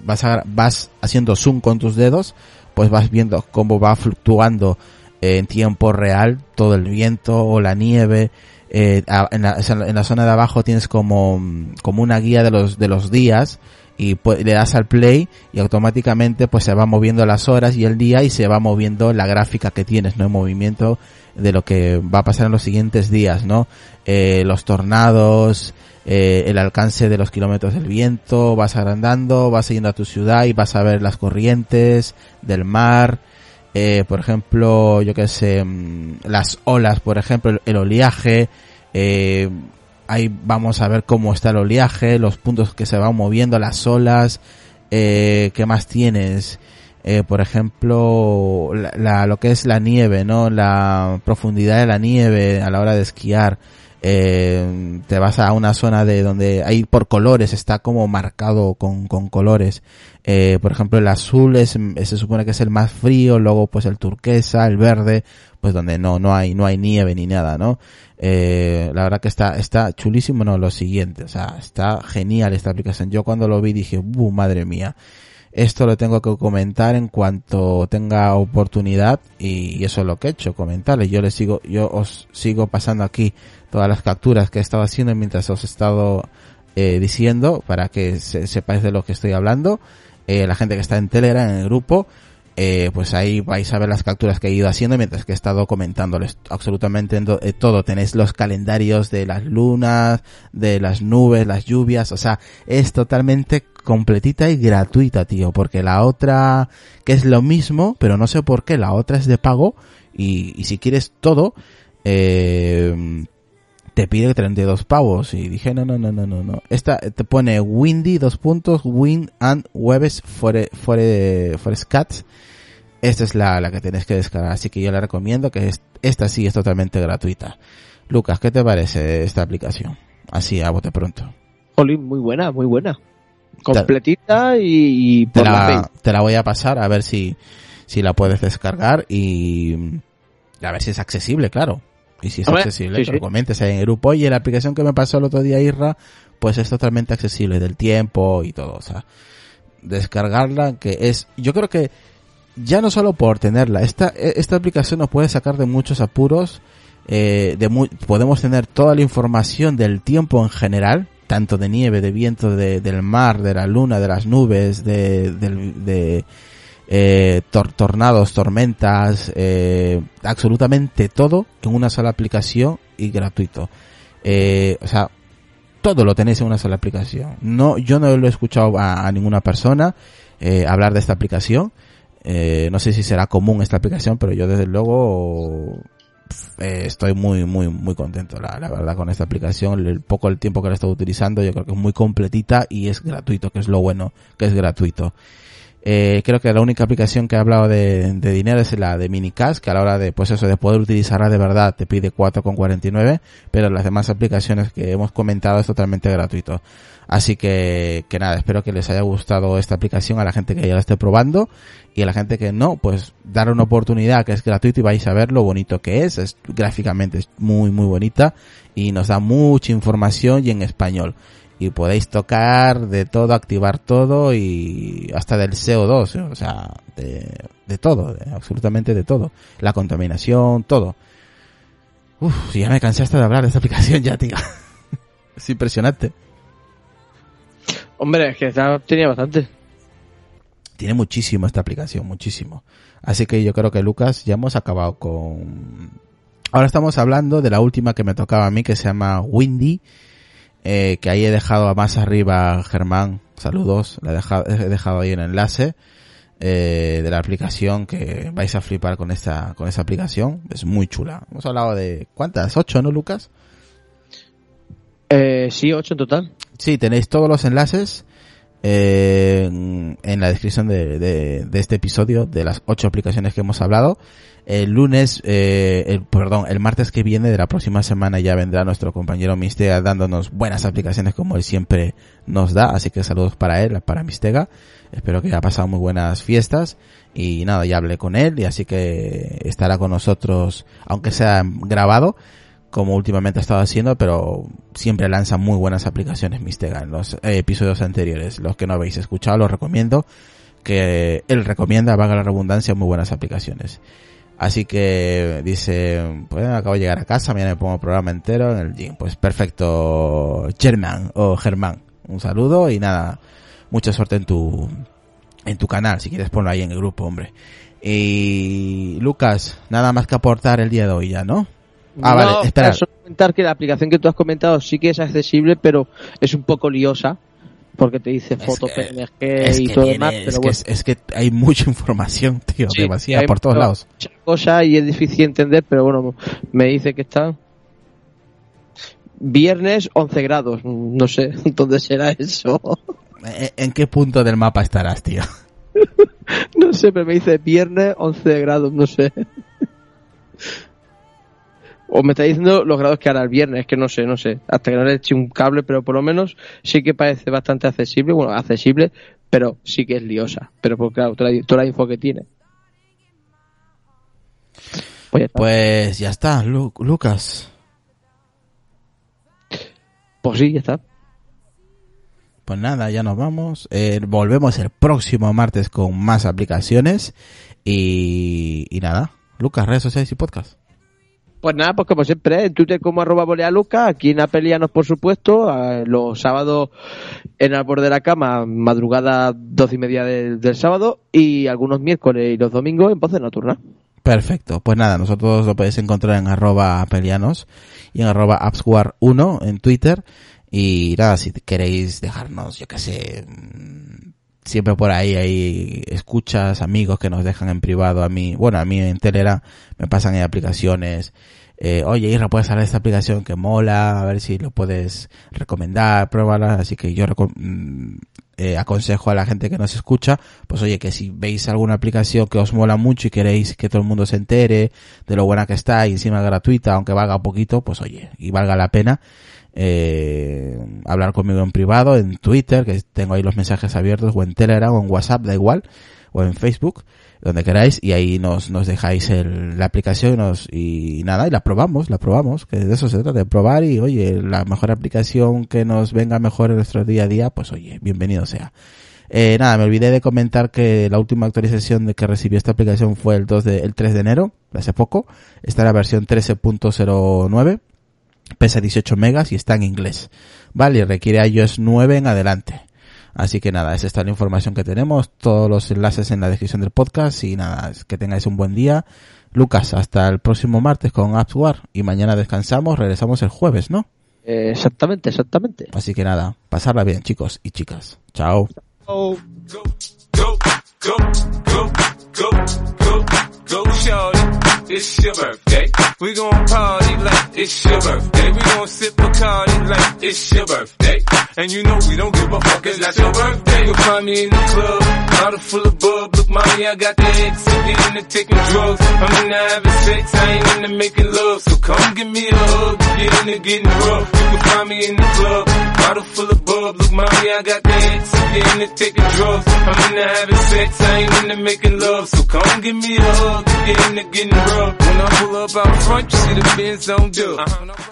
vas, a- vas haciendo zoom con tus dedos, pues vas viendo cómo va fluctuando eh, en tiempo real todo el viento o la nieve. Eh, en, la, en la zona de abajo tienes como, como una guía de los, de los días y pu- le das al play y automáticamente pues se va moviendo las horas y el día y se va moviendo la gráfica que tienes, ¿no? En movimiento de lo que va a pasar en los siguientes días, ¿no? Eh, los tornados, eh, el alcance de los kilómetros del viento, vas agrandando, vas yendo a tu ciudad y vas a ver las corrientes del mar, eh, por ejemplo, yo que sé, mm, las olas, por ejemplo, el, el oleaje, eh, ahí vamos a ver cómo está el oleaje, los puntos que se van moviendo, las olas, eh, ¿qué más tienes? Eh, por ejemplo, la, lo que es la nieve, ¿no? La profundidad de la nieve a la hora de esquiar. Eh, te vas a una zona de donde hay por colores, está como marcado con, con colores. Eh, por ejemplo, el azul es, se supone que es el más frío, luego pues el turquesa, el verde, pues donde no, no hay, no hay nieve ni nada, ¿no? Eh, la verdad que está, está chulísimo, no, lo siguiente, o sea, está genial esta aplicación. Yo cuando lo vi dije, ¡buh, madre mía! Esto lo tengo que comentar en cuanto tenga oportunidad y, eso es lo que he hecho, comentarles. Yo les sigo, yo os sigo pasando aquí todas las capturas que he estado haciendo mientras os he estado eh, diciendo para que se- sepáis de lo que estoy hablando. Eh, la gente que está en Telegram, en el grupo, eh, pues ahí vais a ver las capturas que he ido haciendo mientras que he estado comentándoles absolutamente eh, todo. Tenéis los calendarios de las lunas, de las nubes, las lluvias, o sea, es totalmente completita y gratuita, tío, porque la otra, que es lo mismo, pero no sé por qué, la otra es de pago y, y si quieres todo, eh, te pide 32 pavos. Y dije no no no no no no. Esta te pone windy dos puntos wind and webs for for for cats. Esta es la, la que tienes que descargar. Así que yo la recomiendo que es, esta sí es totalmente gratuita. Lucas ¿qué te parece esta aplicación? así a bote pronto. Jolín, muy buena, muy buena. Completita y, y te por la te la voy a pasar a ver si, si la puedes descargar y a ver si es accesible, claro. Y si es Hombre, accesible, sí, que lo comentes ahí en el grupo. Oye, la aplicación que me pasó el otro día, Irra, pues es totalmente accesible del tiempo y todo. O sea, descargarla, que es, yo creo que ya no solo por tenerla, esta, esta aplicación nos puede sacar de muchos apuros. Eh, de mu- podemos tener toda la información del tiempo en general, tanto de nieve, de viento, de, del mar, de la luna, de las nubes, de, del- de, eh, tor- tornados, tormentas, eh, absolutamente todo en una sola aplicación y gratuito. Eh, o sea, todo lo tenéis en una sola aplicación. No, yo no lo he escuchado a, ninguna persona eh, hablar de esta aplicación. Eh, no sé si será común esta aplicación, pero yo desde luego eh, estoy muy, muy, muy contento, la, la verdad, con esta aplicación. El poco el tiempo que la he estado utilizando, yo creo que es muy completita y es gratuito, que es lo bueno, que es gratuito. Eh, creo que la única aplicación que ha hablado de, dinero es la de Minicast, que a la hora de, pues eso, de poder utilizarla de verdad te pide 4,49, pero las demás aplicaciones que hemos comentado es totalmente gratuito. Así que, que nada, espero que les haya gustado esta aplicación a la gente que ya la esté probando y a la gente que no, pues dar una oportunidad que es gratuito y vais a ver lo bonito que es, es gráficamente es muy muy bonita y nos da mucha información y en español y podéis tocar de todo, activar todo y hasta del CO2, ¿eh? o sea, de, de todo, de absolutamente de todo. La contaminación, todo. Uf, ya me cansé hasta de hablar de esta aplicación ya, tío. es impresionante. Hombre, es que ya tenía bastante. Tiene muchísimo esta aplicación, muchísimo. Así que yo creo que Lucas ya hemos acabado con... Ahora estamos hablando de la última que me tocaba a mí que se llama Windy. Eh, que ahí he dejado más arriba Germán, saludos, le he dejado, he dejado ahí un enlace. eh, de la aplicación que vais a flipar con esta con esta aplicación. Es muy chula. Hemos hablado de cuántas, ocho, ¿no, Lucas? Eh, sí, ocho en total. Sí, tenéis todos los enlaces eh, en la descripción de, de- de este episodio de las ocho aplicaciones que hemos hablado. El lunes, eh, el, perdón, el martes que viene de la próxima semana ya vendrá nuestro compañero Mistega dándonos buenas aplicaciones como él siempre nos da. Así que saludos para él, para Mistega. Espero que haya pasado muy buenas fiestas. Y nada, ya hablé con él y así que estará con nosotros, aunque sea grabado, como últimamente ha estado haciendo, pero siempre lanza muy buenas aplicaciones Mistega en los eh, episodios anteriores. Los que no habéis escuchado, los recomiendo. Que él recomienda, valga la redundancia, muy buenas aplicaciones. Así que dice, pues acabo de llegar a casa, mañana me pongo el programa entero en el gym. Pues perfecto, Germán o Germán. Un saludo y nada, mucha suerte en tu, en tu canal, si quieres ponlo ahí en el grupo, hombre. Y Lucas, nada más que aportar el día de hoy ya, ¿no? Ah, No, vale, espera. solo comentar que la aplicación que tú has comentado sí que es accesible, pero es un poco liosa. Porque te dice foto que- PNG Es y que, todo demás. es, Pero que, bueno, es, es que hay mucha información, tío, Sí, demasiada por todos lados. muchas cosas y es difícil entender, pero bueno, me dice que está. Viernes 11 grados. No sé dónde será eso. ¿En, en qué punto del mapa estarás, tío? No sé, pero me dice viernes 11 grados, no sé. O me está diciendo los grados que hará el viernes, que no sé, no sé. Hasta que no le eche un cable, pero por lo menos sí que parece bastante accesible. Bueno, accesible, pero sí que es liosa. Pero pues claro, toda la, toda la info que tiene. Pues ya está. Pues ya está, Lu- Lucas. Pues sí, ya está. Pues nada, ya nos vamos. Eh, volvemos el próximo martes con más aplicaciones. Y, y nada, Lucas, redes sociales y podcast. Pues nada, pues como siempre, en Twitter como arroba bolealuca, aquí en Apelianos por supuesto, los sábados en borde de la cama, madrugada doce y media del, del sábado, y algunos miércoles y los domingos en Voces Nocturna. Perfecto, pues nada, nosotros lo podéis encontrar en arroba pelianos y en arroba appswar1 en Twitter. Y nada, si queréis dejarnos, yo qué sé, siempre por ahí hay escuchas, amigos que nos dejan en privado a mí, bueno, a mí en Telera me pasan en aplicaciones, eh, oye Isra, puedes hacer esta aplicación que mola, a ver si lo puedes recomendar, pruébala, así que yo mm, eh, aconsejo a la gente que nos escucha, pues oye, que si veis alguna aplicación que os mola mucho y queréis que todo el mundo se entere de lo buena que está y encima gratuita, aunque valga poquito, pues oye, y valga la pena, eh, hablar conmigo en privado, en Twitter, que tengo ahí los mensajes abiertos, o en Telegram, o en WhatsApp, da igual, o en Facebook, donde queráis, y ahí nos, nos dejáis el- la aplicación y, nos, y nada, y la probamos, la probamos, que de eso se trata, de probar y oye, la mejor aplicación que nos venga mejor en nuestro día a día, pues oye, bienvenido sea. Eh, nada, me olvidé de comentar que la última actualización de que recibió esta aplicación fue el 2 de, el 3 de enero, hace poco. Está la versión 13.09, pesa 18 megas y está en inglés. Vale, y requiere iOS 9 en adelante. Así que nada, esa está la información que tenemos, todos los enlaces en la descripción del podcast y nada, es que tengáis un buen día. Lucas, hasta el próximo martes con AppsWar y mañana descansamos, regresamos el jueves, ¿no? Eh, exactamente, exactamente. Así que nada, pasarla bien chicos y chicas. Chao. go, go, go, go, go, go, go, shorty. It's your birthday. We gon' party like it's your birthday. We gon' sip Bacardi like it's your birthday. And you know we don't give a fuck, it's your birthday. You'll find me in the club, bottle full of bub. Look, mommy, I got the X, I get into taking drugs. I'm into having sex, I ain't into making love. So come give me a hug, get into getting rough. You can find me in the club,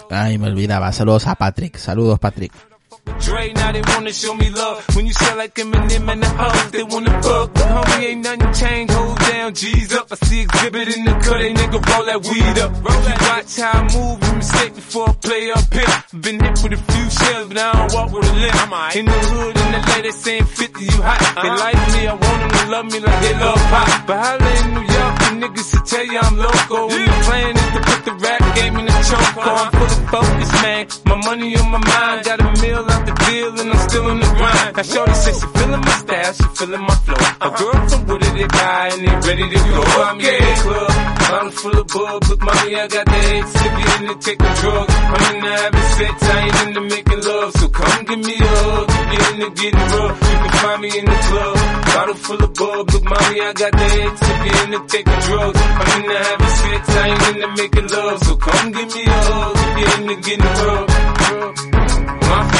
Ay, me olvidaba. Saludos a Patrick. Saludos, Patrick. Dre, now they wanna show me love. When you sell like Eminem and the hoes, they wanna fuck. But homie, ain't nothing changed. Hold down, G's up. I see exhibit in the cut, they nigga roll that weed up. Roll that. Watch how I move and mistake before I play up here. Been hit with a few shells, but I don't walk with a limp. In the hood, in the lady saying 50, you hot. They uh-huh. like me, I want them to love me like they love pop. But holla in New York, the niggas to tell you I'm local. And the plan is to put the rap game in the choke. I'm full of focus, man. My money on my mind, got a meal out the deal. and I'm still in the grind. Now Shorty says she feeling my style, she feeling my flow. A girl from Wooded, they buy and they ready to go. I'm in the club, bottle full of bub. Look, mommy, I got the head sippy in the taking drugs. I'm in the having sex, I ain't into making love. So come give me a hug, if you're into getting rough. You can find me in the club, bottle full of bub. Look, mommy, I got the head sippy in the taking drugs. I'm in the having sex, I ain't into making love. So come give me a hug, if you're into getting rough.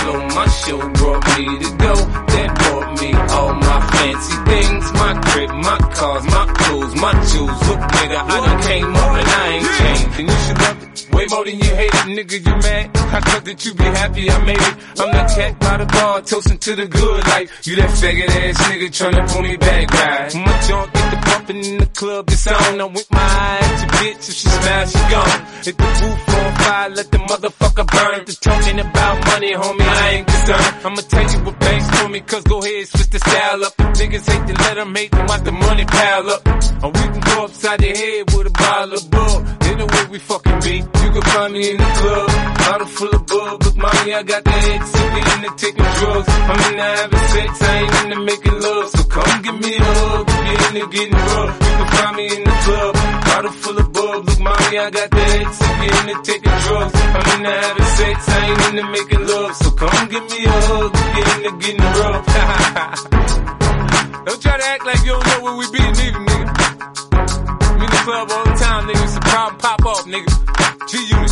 My my show brought me to go. That me all my fancy things. My crib, my cars, my clothes, my jewels. Look, nigga, I done came up and I ain't changed. And you should love it. Way more than you hate it, nigga, you mad? I thought that you'd be happy I made it. I'm that cat by the bar, toasting to the good life. You that faggot ass nigga tryna pull me back, right? My junk get the pumping in the club, it's on. I'm with my eye at your bitch, if she smash, she gone. Hit the roof on fire, let the motherfucker burn. The talking about money, homie, I ain't concerned. I'ma tell you what banks for me, cause go ahead, switch the style up. Niggas hate to let them hate them, watch the money pile up. Or we can go upside the head with a bottle of bug. Either way we fucking be. You can find me in the club, bottle full of bug. Look, mommy, I got the head sippy in the taking drugs. I'm in the having sex, I ain't into making love. So come give me a hug, you're into getting rough. You can find me in the club, bottle full of bug. Look, mommy, I got the head sippy in the taking drugs. I'm in the having sex, I ain't into making love. So come give me a hug, if you're into getting rough. don't try to act like you don't know where we be, neither, nigga. I'm in the club all the time, nigga. It's a problem pop off, nigga. G Unit.